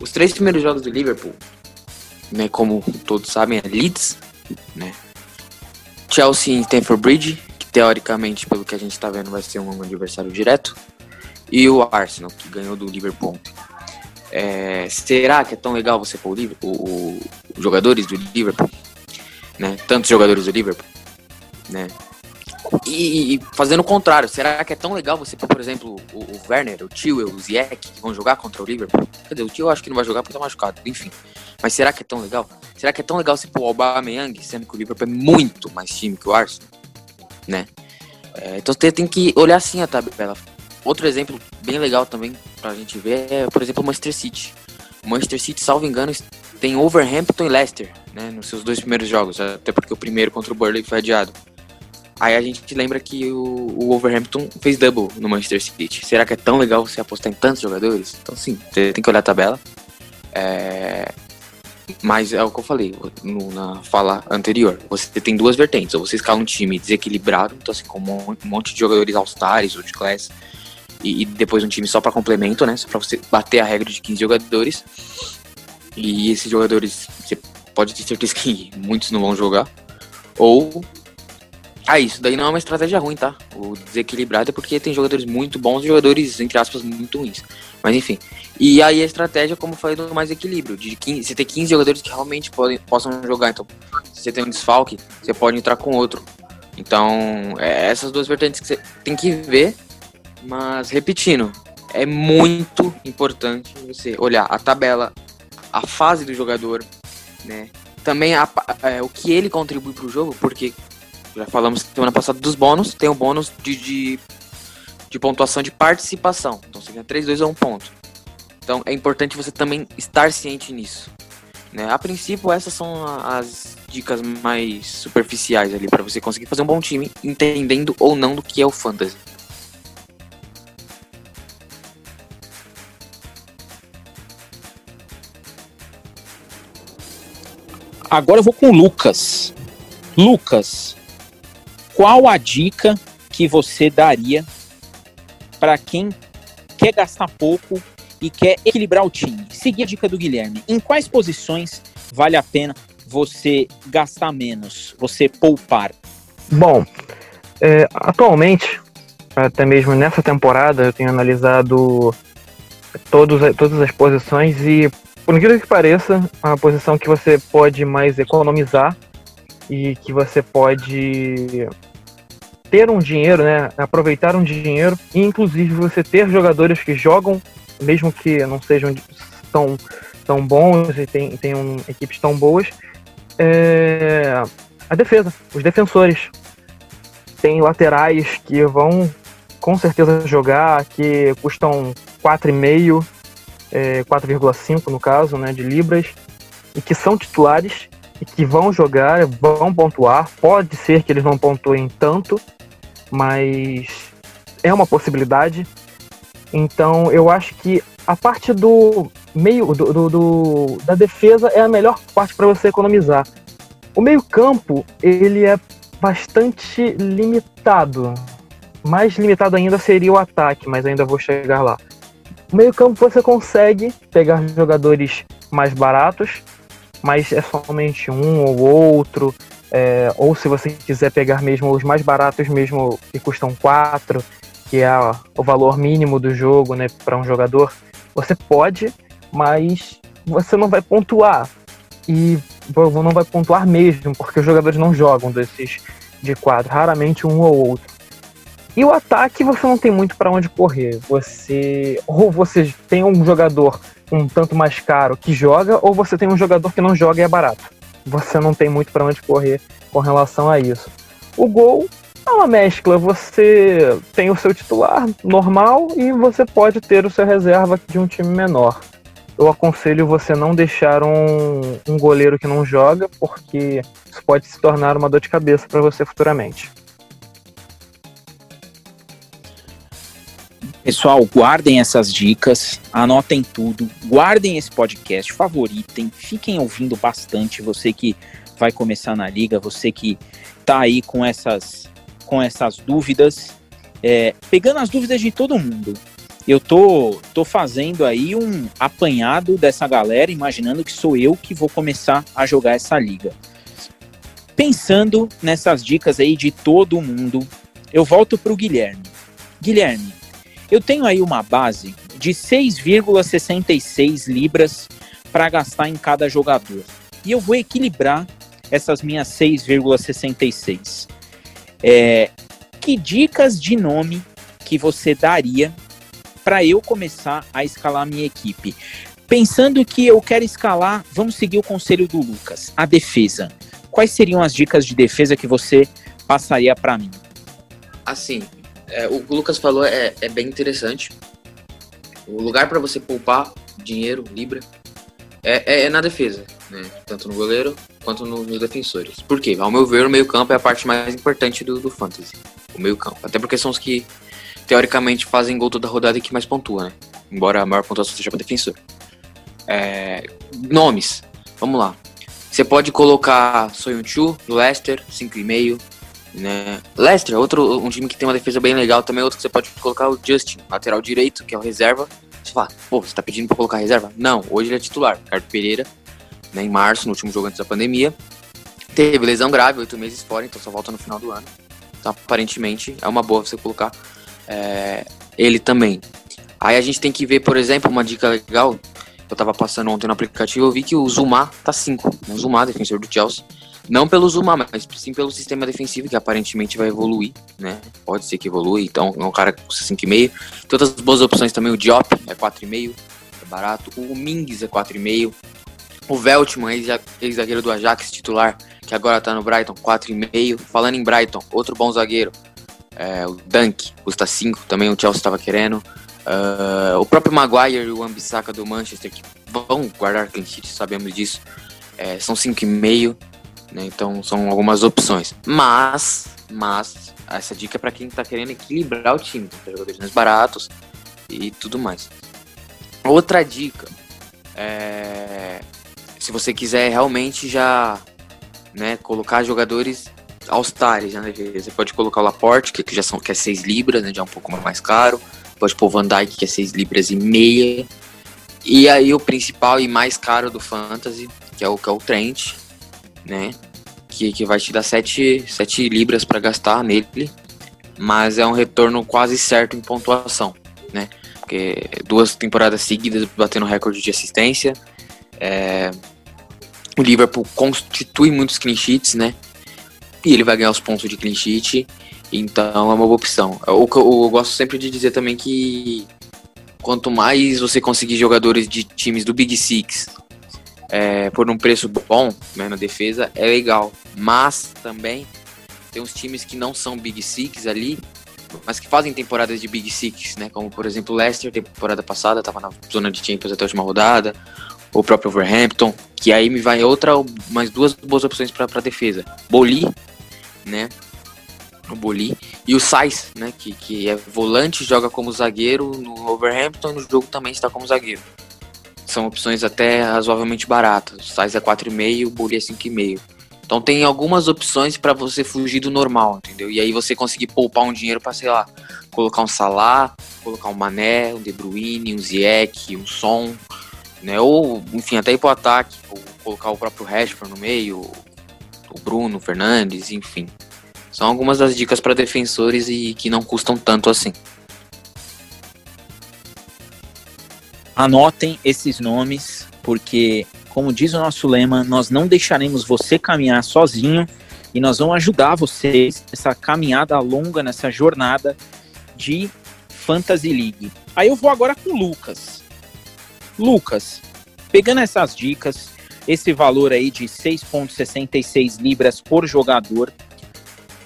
os três primeiros jogos do Liverpool, né, como todos sabem, é Leeds, né, Chelsea em Stamford Bridge, que teoricamente, pelo que a gente está vendo, vai ser um adversário direto. E o Arsenal, que ganhou do Liverpool. É, será que é tão legal você pôr o, o, os jogadores do Liverpool? Né? Tantos jogadores do Liverpool? Né? E, e, fazendo o contrário, será que é tão legal você pôr, por exemplo, o, o Werner, o Tio, o Ziyech, que vão jogar contra o Liverpool? O Tio acho que não vai jogar porque tá machucado, enfim. Mas será que é tão legal? Será que é tão legal você pôr o Aubameyang, sendo que o Liverpool é muito mais time que o Arsenal? Né? É, então você tem que olhar assim a tabela. Outro exemplo bem legal também pra gente ver é, por exemplo, o Manchester City. O Manchester City, salvo engano, tem Overhampton e Leicester, né, nos seus dois primeiros jogos, até porque o primeiro contra o Burnley foi adiado. Aí a gente lembra que o, o Wolverhampton fez double no Manchester City. Será que é tão legal você apostar em tantos jogadores? Então sim, você tem que olhar a tabela. É... Mas é o que eu falei no, na fala anterior. Você tem duas vertentes. Ou você escala um time desequilibrado, então assim, com um monte de jogadores all-stars ou de class, e, e, depois um time só para complemento, né? Só pra você bater a regra de 15 jogadores. E esses jogadores, você pode ter certeza que muitos não vão jogar. Ou ah, isso daí não é uma estratégia ruim, tá? O desequilibrado é porque tem jogadores muito bons e jogadores, entre aspas, muito ruins. Mas enfim. E aí a estratégia, como foi do mais equilíbrio, de 15, você ter 15 jogadores que realmente podem, possam jogar. Então, se você tem um desfalque, você pode entrar com outro. Então, é essas duas vertentes que você tem que ver. Mas, repetindo, é muito importante você olhar a tabela, a fase do jogador, né? Também a, é, o que ele contribui para o jogo, porque já falamos semana passada dos bônus, tem o bônus de, de, de pontuação de participação. Então você ganha 3, 2 a 1 ponto. Então é importante você também estar ciente nisso. Né? A princípio, essas são as dicas mais superficiais ali para você conseguir fazer um bom time, entendendo ou não do que é o fantasy. Agora eu vou com o Lucas. Lucas, qual a dica que você daria para quem quer gastar pouco e quer equilibrar o time? Seguir a dica do Guilherme. Em quais posições vale a pena você gastar menos, você poupar? Bom, é, atualmente, até mesmo nessa temporada, eu tenho analisado todos, todas as posições e, por incrível que pareça, a posição que você pode mais economizar e que você pode ter um dinheiro, né? Aproveitar um dinheiro e inclusive você ter jogadores que jogam, mesmo que não sejam tão, tão bons e tem, tenham equipes tão boas. É, a defesa, os defensores. Tem laterais que vão com certeza jogar, que custam 4,5, é, 4,5 no caso, né, de libras, e que são titulares e que vão jogar, vão pontuar. Pode ser que eles não pontuem tanto, mas é uma possibilidade. Então eu acho que a parte do meio do, do, do da defesa é a melhor parte para você economizar. O meio campo ele é bastante limitado. Mais limitado ainda seria o ataque, mas ainda vou chegar lá. O meio campo você consegue pegar jogadores mais baratos, mas é somente um ou outro. É, ou se você quiser pegar mesmo os mais baratos mesmo que custam 4, que é o valor mínimo do jogo né, para um jogador, você pode, mas você não vai pontuar. E não vai pontuar mesmo, porque os jogadores não jogam desses de quatro, raramente um ou outro. E o ataque você não tem muito para onde correr. Você ou você tem um jogador um tanto mais caro que joga, ou você tem um jogador que não joga e é barato. Você não tem muito para onde correr com relação a isso. O gol é uma mescla. Você tem o seu titular normal e você pode ter o seu reserva de um time menor. Eu aconselho você não deixar um, um goleiro que não joga, porque isso pode se tornar uma dor de cabeça para você futuramente. Pessoal, guardem essas dicas, anotem tudo, guardem esse podcast, favoritem, fiquem ouvindo bastante. Você que vai começar na liga, você que tá aí com essas, com essas dúvidas, é, pegando as dúvidas de todo mundo. Eu tô, tô fazendo aí um apanhado dessa galera, imaginando que sou eu que vou começar a jogar essa liga. Pensando nessas dicas aí de todo mundo, eu volto para o Guilherme. Guilherme, eu tenho aí uma base de 6,66 libras para gastar em cada jogador. E eu vou equilibrar essas minhas 6,66. É, que dicas de nome que você daria para eu começar a escalar minha equipe? Pensando que eu quero escalar, vamos seguir o conselho do Lucas, a defesa. Quais seriam as dicas de defesa que você passaria para mim? Assim, é, o que o Lucas falou é, é bem interessante. O lugar para você poupar dinheiro, libra, é, é, é, na defesa, né? Tanto no goleiro quanto no, nos defensores. Por quê? Ao meu ver, o meio-campo é a parte mais importante do, do fantasy. O meio-campo. Até porque são os que, teoricamente, fazem gol toda rodada e que mais pontua, né? Embora a maior pontuação seja para defensor. É, nomes. Vamos lá. Você pode colocar Soyuncu, do Leicester, 5,5. Né? Leicester, outro um time que tem uma defesa bem legal também, outro que você pode colocar o Justin, lateral direito, que é o reserva. Você fala, pô, você tá pedindo pra colocar reserva? Não, hoje ele é titular. Ricardo Pereira, né, em março, no último jogo antes da pandemia. Teve lesão grave, oito meses fora, então só volta no final do ano. Então, aparentemente, é uma boa você colocar é, ele também. Aí a gente tem que ver, por exemplo, uma dica legal. Eu tava passando ontem no aplicativo, eu vi que o Zuma tá 5. O Zuma, defensor do Chelsea não pelo Zuma, mas sim pelo sistema defensivo, que aparentemente vai evoluir, né? Pode ser que evolui, então é um cara com 5,5. Todas as boas opções também, o Diop é 4,5, é barato. O Mings é 4,5. O Veltman, ex-zagueiro do Ajax, titular, que agora tá no Brighton, 4,5. Falando em Brighton, outro bom zagueiro, é, o Dunk, custa 5, também o Chelsea estava querendo. Uh, o próprio Maguire e o Ambissaca do Manchester, que vão guardar clean sabemos disso, é, são 5,5. Né? Então são algumas opções. Mas, mas, essa dica é para quem está querendo equilibrar o time, tem jogadores mais baratos e tudo mais. Outra dica é se você quiser realmente já né, colocar jogadores all-stars na defesa, você pode colocar o Laporte, que, já são que é 6 libras, né, já é um pouco mais caro. Pode pôr o Van Dijk, que é 6 libras e meia. E aí o principal e mais caro do Fantasy, que é o, que é o Trent, né? Que, que vai te dar 7, 7 libras para gastar nele, mas é um retorno quase certo em pontuação, né? Porque duas temporadas seguidas batendo recorde de assistência. É, o Liverpool constitui muitos clean sheets, né? E ele vai ganhar os pontos de clean sheet, então é uma boa opção. Eu, eu, eu gosto sempre de dizer também que quanto mais você conseguir jogadores de times do Big Six é, por um preço bom né, na defesa é legal. Mas também tem uns times que não são Big Six ali, mas que fazem temporadas de Big Six, né? Como por exemplo o Leicester, temporada passada, estava na zona de Champions até a última rodada. O próprio Overhampton, que aí me vai outra, mais duas boas opções para defesa. Boli, né? O Boli. E o Sais, né? Que, que é volante, joga como zagueiro no Overhampton no jogo também está como zagueiro são opções até razoavelmente baratas. O size é 4,5, o bully é 5,5. Então tem algumas opções para você fugir do normal, entendeu? E aí você conseguir poupar um dinheiro para, sei lá, colocar um Salah, colocar um Mané, um De Bruyne, um Ziyech, um Son, Né? Ou, enfim, até ir pro ataque, ou colocar o próprio Rashford no meio, o Bruno, o Fernandes, enfim. São algumas das dicas para defensores e que não custam tanto assim. Anotem esses nomes, porque, como diz o nosso lema, nós não deixaremos você caminhar sozinho e nós vamos ajudar vocês nessa caminhada longa, nessa jornada de Fantasy League. Aí eu vou agora com o Lucas. Lucas, pegando essas dicas, esse valor aí de 6,66 libras por jogador,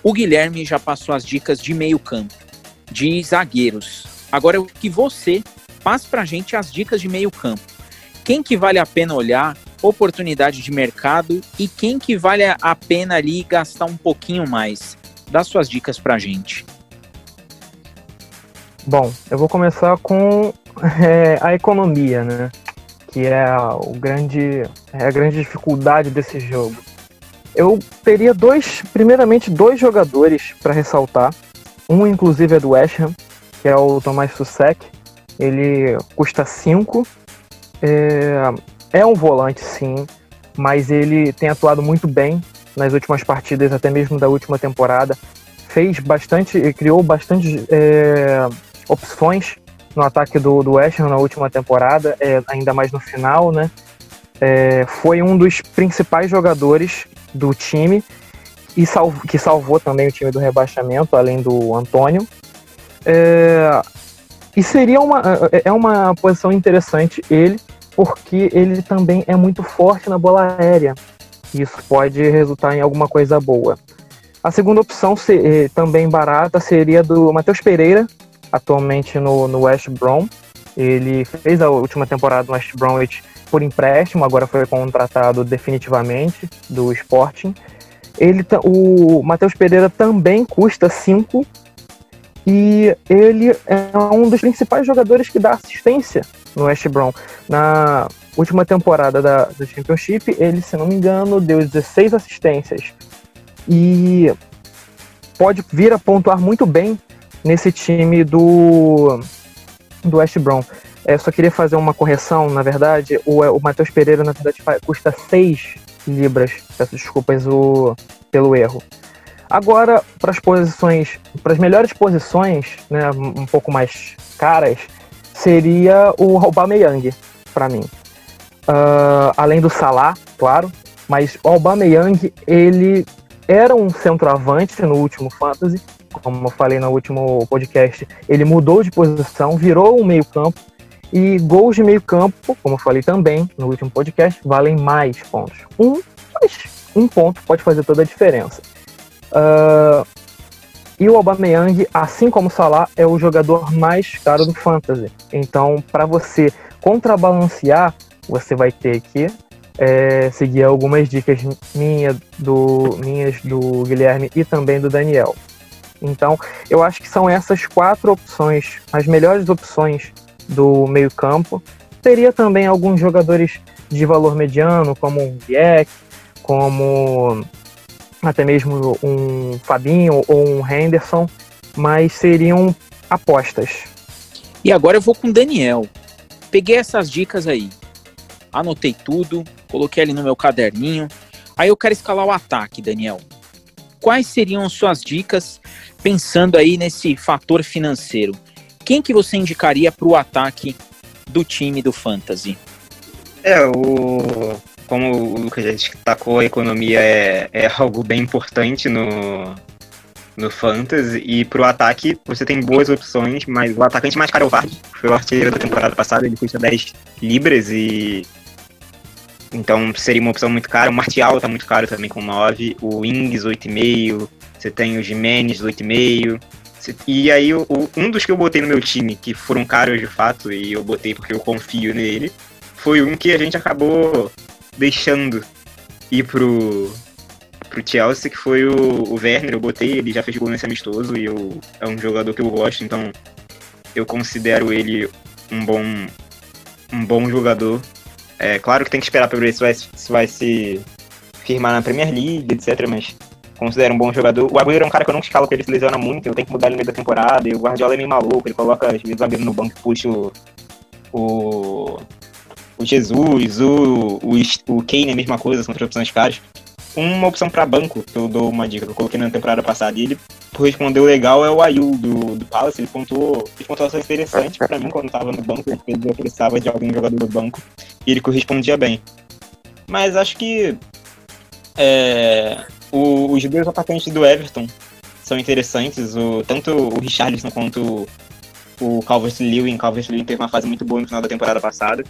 o Guilherme já passou as dicas de meio campo, de zagueiros. Agora eu que você passe pra gente as dicas de meio campo. Quem que vale a pena olhar, oportunidade de mercado e quem que vale a pena ali gastar um pouquinho mais? Dá suas dicas pra gente. Bom, eu vou começar com é, a economia, né? Que é a, o grande, é a grande dificuldade desse jogo. Eu teria dois, primeiramente, dois jogadores para ressaltar. Um, inclusive, é do West Ham, que é o Tomás Susek. Ele custa 5 é, é um volante, sim, mas ele tem atuado muito bem nas últimas partidas, até mesmo da última temporada. Fez bastante, criou bastante é, opções no ataque do, do West Ham na última temporada, é, ainda mais no final, né? É, foi um dos principais jogadores do time e salvo, que salvou também o time do rebaixamento, além do Antônio. É, e seria uma, é, é uma posição interessante ele, porque ele também é muito forte na bola aérea. Isso pode resultar em alguma coisa boa. A segunda opção, eh, também barata, seria do Matheus Pereira, atualmente no, no West Brom. Ele fez a última temporada no West Bromwich por empréstimo, agora foi contratado definitivamente do Sporting. Ele, o Matheus Pereira também custa 5 e ele é um dos principais jogadores que dá assistência no West Brom. Na última temporada da, do Championship, ele, se não me engano, deu 16 assistências. E pode vir a pontuar muito bem nesse time do, do West Brom. É, só queria fazer uma correção, na verdade, o, o Matheus Pereira, na verdade, custa 6 libras. Peço desculpas o, pelo erro. Agora, para as posições, para as melhores posições, né, um pouco mais caras, seria o Aubameyang, para mim. Uh, além do Salah, claro, mas o Aubameyang, ele era um centroavante no último Fantasy, como eu falei no último podcast, ele mudou de posição, virou um meio campo, e gols de meio campo, como eu falei também no último podcast, valem mais pontos. Um, mas um ponto pode fazer toda a diferença. Uh, e o Aubameyang, assim como o Salah, é o jogador mais caro do Fantasy. Então, para você contrabalancear, você vai ter que é, seguir algumas dicas minha, do, minhas do Guilherme e também do Daniel. Então, eu acho que são essas quatro opções, as melhores opções do meio-campo. Teria também alguns jogadores de valor mediano, como um Vieck, como até mesmo um Fabinho ou um Henderson, mas seriam apostas. E agora eu vou com o Daniel. Peguei essas dicas aí, anotei tudo, coloquei ali no meu caderninho. Aí eu quero escalar o ataque, Daniel. Quais seriam suas dicas pensando aí nesse fator financeiro? Quem que você indicaria para o ataque do time do Fantasy? É, o como o Lucas já destacou, a economia é, é algo bem importante no, no Fantasy. E pro ataque, você tem boas opções, mas o atacante mais caro é o Vardy. Foi o artilheiro da temporada passada, ele custa 10 libras e. Então seria uma opção muito cara. O Martial tá muito caro também com 9. O Ings 8,5. Você tem o Jimenez 8,5. E aí, o, um dos que eu botei no meu time, que foram caros de fato, e eu botei porque eu confio nele, foi um que a gente acabou deixando ir pro, pro Chelsea, que foi o, o Werner. Eu botei, ele já fez gol nesse amistoso e eu, é um jogador que eu gosto, então eu considero ele um bom, um bom jogador. É claro que tem que esperar para ver se vai, se vai se firmar na Premier League, etc. Mas considero um bom jogador. O Agüero é um cara que eu não escalo porque ele se lesiona muito, eu tenho que mudar ele no meio da temporada. E o Guardiola é meio maluco, ele coloca às vezes o Agüero no banco e puxa o, o o Jesus, o, o, o Kane, a mesma coisa, são três opções caras. Uma opção para banco, que eu dou uma dica que eu coloquei na temporada passada, e ele correspondeu legal, é o Ayu do, do Palace. Ele pontuou, ele pontuações interessantes para mim quando estava no banco, ele precisava de algum jogador do banco, e ele correspondia bem. Mas acho que é, o, os dois atacantes do Everton são interessantes, o, tanto o Richarlison quanto o Calvert-Lewin. Calvert-Lewin teve uma fase muito boa no final da temporada passada.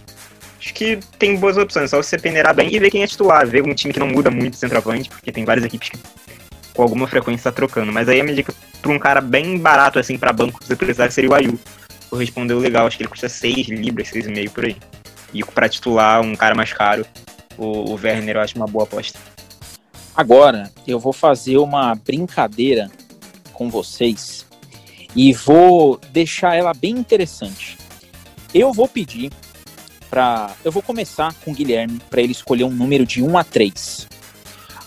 Acho que tem boas opções, só você peneirar bem e ver quem é titular, ver um time que não muda muito centroavante, porque tem várias equipes que com alguma frequência tá trocando. Mas aí a minha dica pra um cara bem barato assim para banco, você precisar seria o Ayu. Correspondeu legal, acho que ele custa 6 libras, 6,5 por aí. E para titular, um cara mais caro, o, o Werner eu acho uma boa aposta. Agora eu vou fazer uma brincadeira com vocês e vou deixar ela bem interessante. Eu vou pedir para. Eu vou começar com o Guilherme para ele escolher um número de 1 a 3.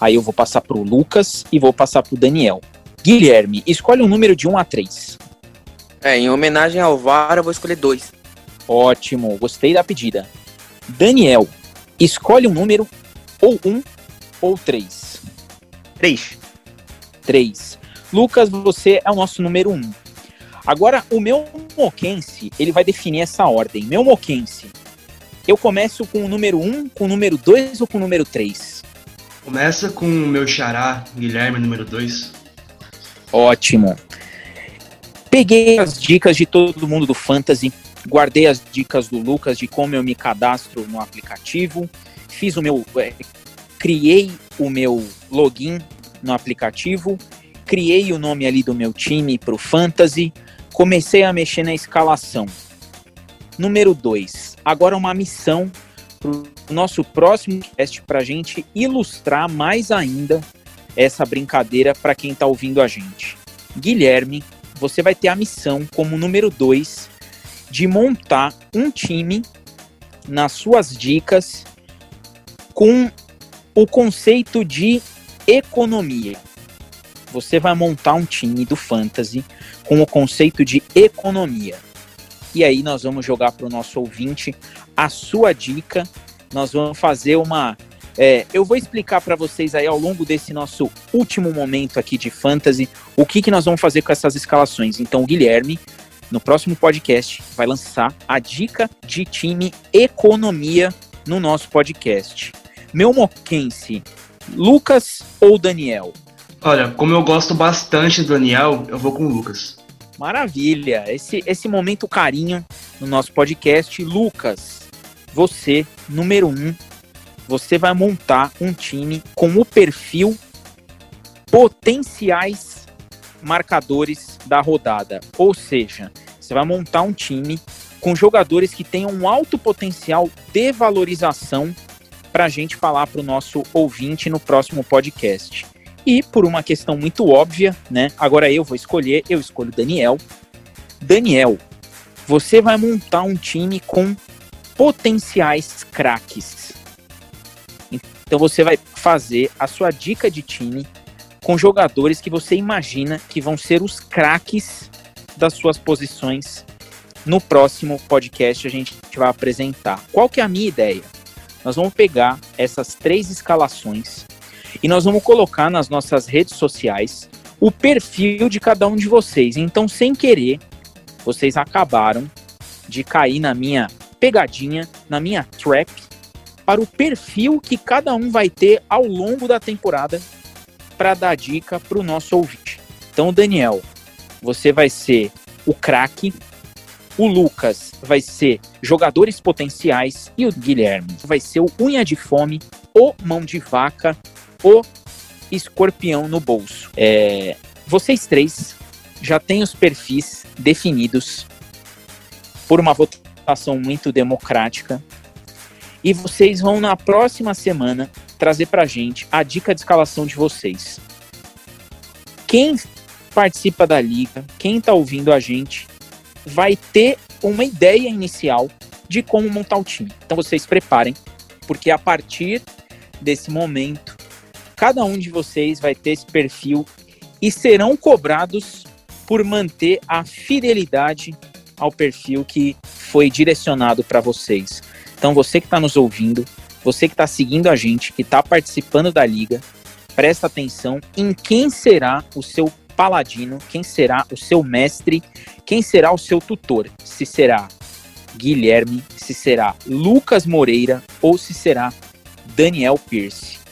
Aí eu vou passar para o Lucas e vou passar para o Daniel. Guilherme, escolhe um número de 1 a 3. É, em homenagem ao VAR, eu vou escolher 2. Ótimo, gostei da pedida. Daniel, escolhe um número ou 1 ou 3. 3. 3. Lucas, você é o nosso número 1. Agora, o meu Moquense, ele vai definir essa ordem. Meu Moquense, eu começo com o número 1, com o número 2 ou com o número 3? Começa com o meu xará, Guilherme, número 2. Ótimo. Peguei as dicas de todo mundo do Fantasy, guardei as dicas do Lucas de como eu me cadastro no aplicativo, fiz o meu. É, criei o meu login no aplicativo, criei o nome ali do meu time para o Fantasy, comecei a mexer na escalação. Número 2. Agora uma missão para o nosso próximo teste para a gente ilustrar mais ainda essa brincadeira para quem está ouvindo a gente. Guilherme, você vai ter a missão como número 2 de montar um time nas suas dicas com o conceito de economia. Você vai montar um time do fantasy com o conceito de economia. E aí nós vamos jogar para o nosso ouvinte a sua dica. Nós vamos fazer uma. É, eu vou explicar para vocês aí ao longo desse nosso último momento aqui de fantasy o que, que nós vamos fazer com essas escalações. Então, Guilherme, no próximo podcast, vai lançar a dica de time economia no nosso podcast. Meu moquense, Lucas ou Daniel? Olha, como eu gosto bastante do Daniel, eu vou com o Lucas. Maravilha. Esse, esse momento carinho no nosso podcast. Lucas, você, número um, você vai montar um time com o perfil potenciais marcadores da rodada. Ou seja, você vai montar um time com jogadores que tenham um alto potencial de valorização para a gente falar para o nosso ouvinte no próximo podcast. E por uma questão muito óbvia, né? Agora eu vou escolher, eu escolho Daniel. Daniel, você vai montar um time com potenciais craques. Então você vai fazer a sua dica de time com jogadores que você imagina que vão ser os craques das suas posições. No próximo podcast a gente vai apresentar. Qual que é a minha ideia? Nós vamos pegar essas três escalações e nós vamos colocar nas nossas redes sociais o perfil de cada um de vocês. Então, sem querer, vocês acabaram de cair na minha pegadinha, na minha trap, para o perfil que cada um vai ter ao longo da temporada para dar dica para o nosso ouvinte. Então, Daniel, você vai ser o craque, o Lucas vai ser jogadores potenciais e o Guilherme vai ser o unha de fome, o mão de vaca o escorpião no bolso. É, vocês três já têm os perfis definidos por uma votação muito democrática e vocês vão na próxima semana trazer para gente a dica de escalação de vocês. Quem participa da liga, quem está ouvindo a gente, vai ter uma ideia inicial de como montar o time. Então vocês preparem, porque a partir desse momento Cada um de vocês vai ter esse perfil e serão cobrados por manter a fidelidade ao perfil que foi direcionado para vocês. Então você que está nos ouvindo, você que está seguindo a gente, que está participando da liga, presta atenção em quem será o seu paladino, quem será o seu mestre, quem será o seu tutor. Se será Guilherme, se será Lucas Moreira ou se será Daniel Pierce.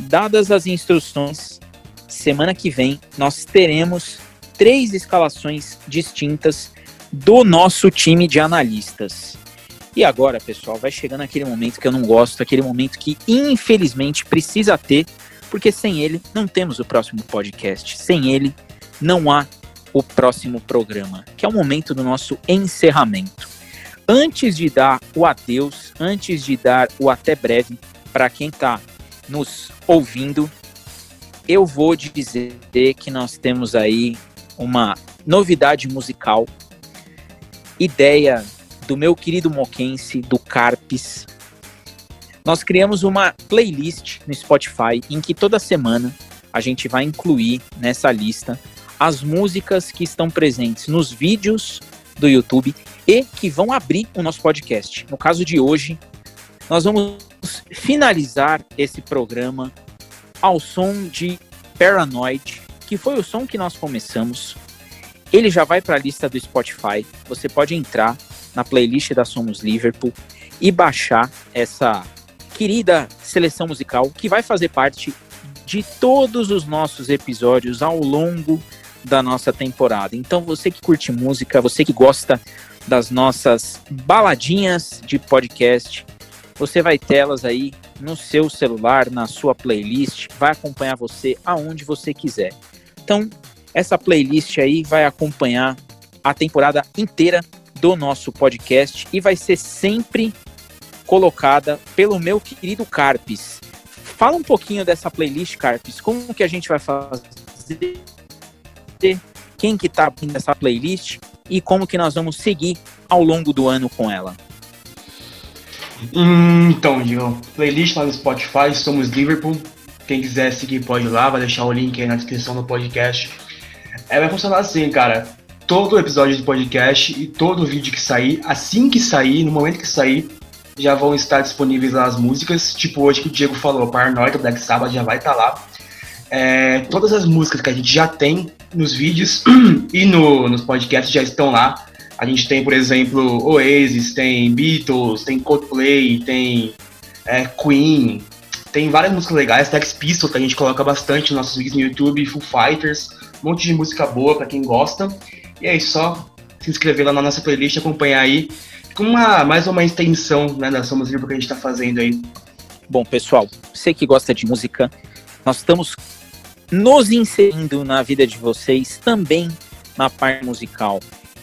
Dadas as instruções, semana que vem nós teremos três escalações distintas do nosso time de analistas. E agora, pessoal, vai chegando aquele momento que eu não gosto, aquele momento que infelizmente precisa ter, porque sem ele não temos o próximo podcast. Sem ele não há o próximo programa, que é o momento do nosso encerramento. Antes de dar o adeus, antes de dar o até breve para quem está nos ouvindo, eu vou dizer que nós temos aí uma novidade musical, ideia do meu querido moquense, do Carpes. Nós criamos uma playlist no Spotify em que toda semana a gente vai incluir nessa lista as músicas que estão presentes nos vídeos do YouTube e que vão abrir o nosso podcast. No caso de hoje, nós vamos finalizar esse programa ao som de Paranoid, que foi o som que nós começamos. Ele já vai para a lista do Spotify. Você pode entrar na playlist da Somos Liverpool e baixar essa querida seleção musical que vai fazer parte de todos os nossos episódios ao longo da nossa temporada. Então, você que curte música, você que gosta das nossas baladinhas de podcast, você vai tê-las aí no seu celular, na sua playlist, vai acompanhar você aonde você quiser. Então, essa playlist aí vai acompanhar a temporada inteira do nosso podcast e vai ser sempre colocada pelo meu querido Carpes. Fala um pouquinho dessa playlist, Carpes. Como que a gente vai fazer? Quem que tá abrindo essa playlist e como que nós vamos seguir ao longo do ano com ela? Então, Digão, playlist lá no Spotify, somos Liverpool. Quem quiser seguir pode ir lá, vai deixar o link aí na descrição do podcast. É, vai funcionar assim, cara todo episódio do podcast e todo vídeo que sair, assim que sair, no momento que sair, já vão estar disponíveis lá as músicas. Tipo hoje que o Diego falou, Paranoia, Black Sabbath já vai estar tá lá. É, todas as músicas que a gente já tem nos vídeos e no, nos podcasts já estão lá. A gente tem, por exemplo, Oasis, tem Beatles, tem Coldplay, tem é, Queen, tem várias músicas legais, Sex Pistols que a gente coloca bastante nos nossos vídeos no YouTube, Foo Fighters, um monte de música boa para quem gosta. E é só se inscrever lá na nossa playlist, acompanhar aí. Com uma, mais uma extensão né, da Somos Livre que a gente está fazendo aí. Bom, pessoal, você que gosta de música, nós estamos nos inserindo na vida de vocês também na parte musical.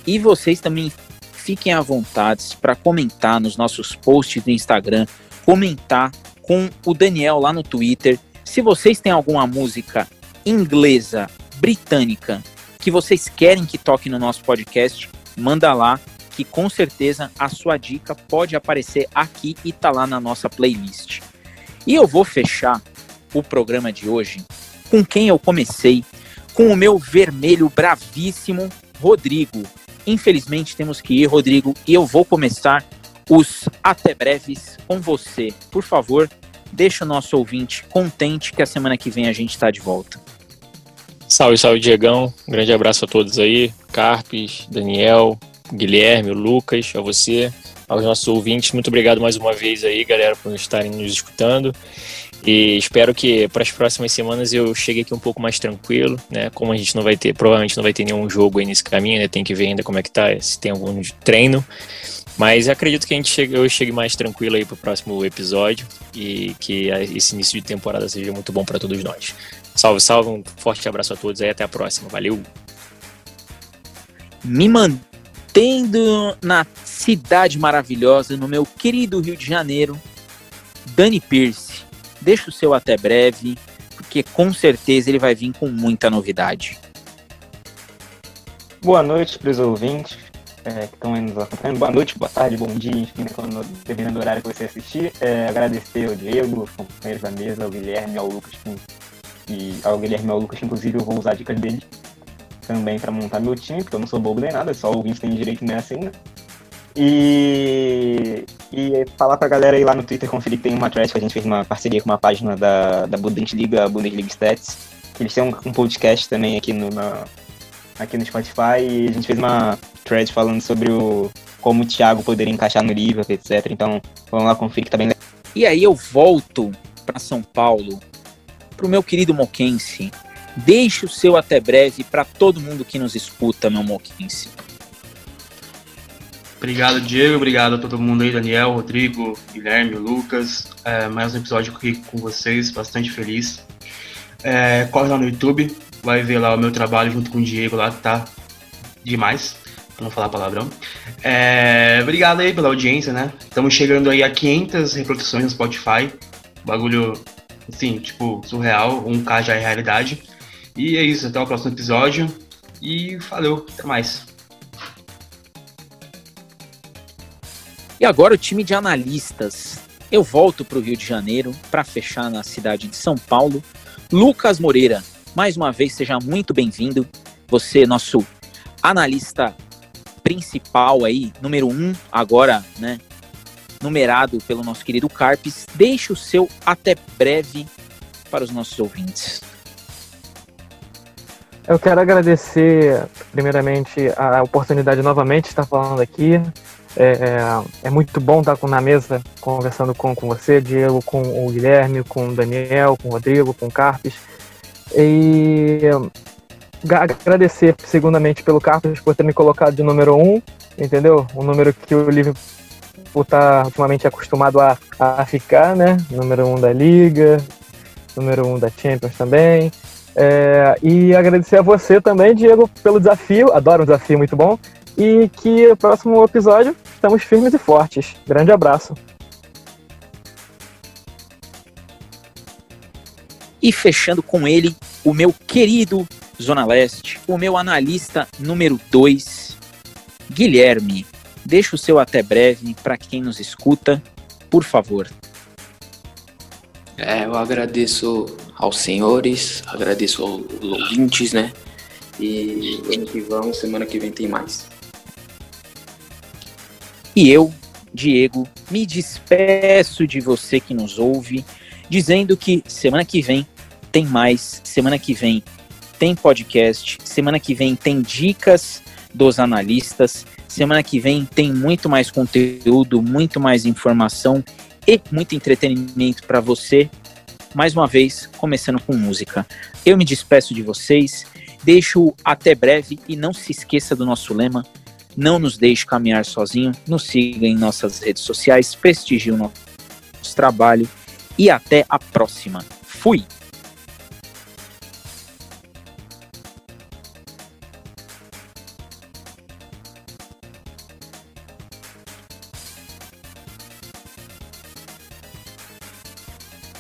E vocês também fiquem à vontade para comentar nos nossos posts do Instagram, comentar com o Daniel lá no Twitter. Se vocês têm alguma música inglesa, britânica, que vocês querem que toque no nosso podcast, manda lá, que com certeza a sua dica pode aparecer aqui e tá lá na nossa playlist. E eu vou fechar o programa de hoje com quem eu comecei, com o meu vermelho bravíssimo Rodrigo. Infelizmente temos que ir, Rodrigo, e eu vou começar os até breves com você. Por favor, deixa o nosso ouvinte contente que a semana que vem a gente está de volta. Salve, salve, Diegão. Um grande abraço a todos aí. Carpes, Daniel, Guilherme, Lucas, a você, aos nossos ouvintes. Muito obrigado mais uma vez aí, galera, por estarem nos escutando. E espero que para as próximas semanas eu chegue aqui um pouco mais tranquilo, né? Como a gente não vai ter, provavelmente não vai ter nenhum jogo aí nesse caminho, né? Tem que ver ainda como é que tá, se tem algum treino. Mas acredito que a gente chegue, eu chegue mais tranquilo aí para o próximo episódio e que esse início de temporada seja muito bom para todos nós. Salve, salve, um forte abraço a todos aí, até a próxima, valeu! Me mantendo na cidade maravilhosa, no meu querido Rio de Janeiro, Dani Pierce. Deixa o seu até breve, porque com certeza ele vai vir com muita novidade. Boa noite para os ouvintes é, que estão aí nos acompanhando. Boa noite, boa tarde, bom dia, enfim, né, quando, dependendo do horário que você assistir. É, agradecer ao Diego, os companheiros da mesa, ao Guilherme, ao Lucas, e ao Guilherme ao Lucas, inclusive, eu vou usar dicas dele também para montar meu time, porque eu não sou bobo nem nada, só o Vince tem direito nessa ainda. E E falar pra galera ir lá no Twitter conferir que tem uma thread que a gente fez uma parceria com uma página da, da Bundesliga, Bundesliga Stats. Eles têm um, um podcast também aqui no, na, aqui no Spotify e a gente fez uma thread falando sobre o como o Thiago poderia encaixar no Liverpool, etc. Então, vamos lá conferir que tá bem legal. E aí eu volto para São Paulo, pro meu querido Moquense. Deixe o seu até breve para todo mundo que nos escuta, meu Moquense. Obrigado, Diego. Obrigado a todo mundo aí, Daniel, Rodrigo, Guilherme, Lucas. É, mais um episódio aqui com vocês, bastante feliz. É, corre lá no YouTube, vai ver lá o meu trabalho junto com o Diego lá, tá demais, pra não falar palavrão. É, obrigado aí pela audiência, né? Estamos chegando aí a 500 reproduções no Spotify. Bagulho, assim, tipo, surreal. 1K já é realidade. E é isso, até o próximo episódio. E valeu, até mais. E agora o time de analistas. Eu volto para o Rio de Janeiro para fechar na cidade de São Paulo. Lucas Moreira, mais uma vez seja muito bem-vindo. Você, nosso analista principal aí, número um, agora, né? Numerado pelo nosso querido Carpes. Deixe o seu até breve para os nossos ouvintes. Eu quero agradecer, primeiramente, a oportunidade novamente de estar falando aqui. É, é, muito bom estar na mesa conversando com, com você, Diego, com o Guilherme, com o Daniel, com o Rodrigo, com o Carpes. E agradecer, segundamente, pelo Carpes por ter me colocado de número um, entendeu? Um número que o Liverpool está ultimamente acostumado a, a ficar, né? Número um da Liga, número um da Champions também. É, e agradecer a você também, Diego, pelo desafio. Adoro um desafio muito bom. E que no próximo episódio estamos firmes e fortes. Grande abraço. E fechando com ele, o meu querido Zona Leste, o meu analista número 2, Guilherme. Deixa o seu até breve para quem nos escuta, por favor. É, eu agradeço aos senhores, agradeço aos ouvintes, né? E vamos que vamos, semana que vem tem mais. E eu, Diego, me despeço de você que nos ouve, dizendo que semana que vem tem mais, semana que vem tem podcast, semana que vem tem dicas dos analistas, semana que vem tem muito mais conteúdo, muito mais informação e muito entretenimento para você. Mais uma vez, começando com música. Eu me despeço de vocês, deixo até breve e não se esqueça do nosso lema não nos deixe caminhar sozinho. Nos siga em nossas redes sociais, prestigie o nosso trabalho e até a próxima. Fui!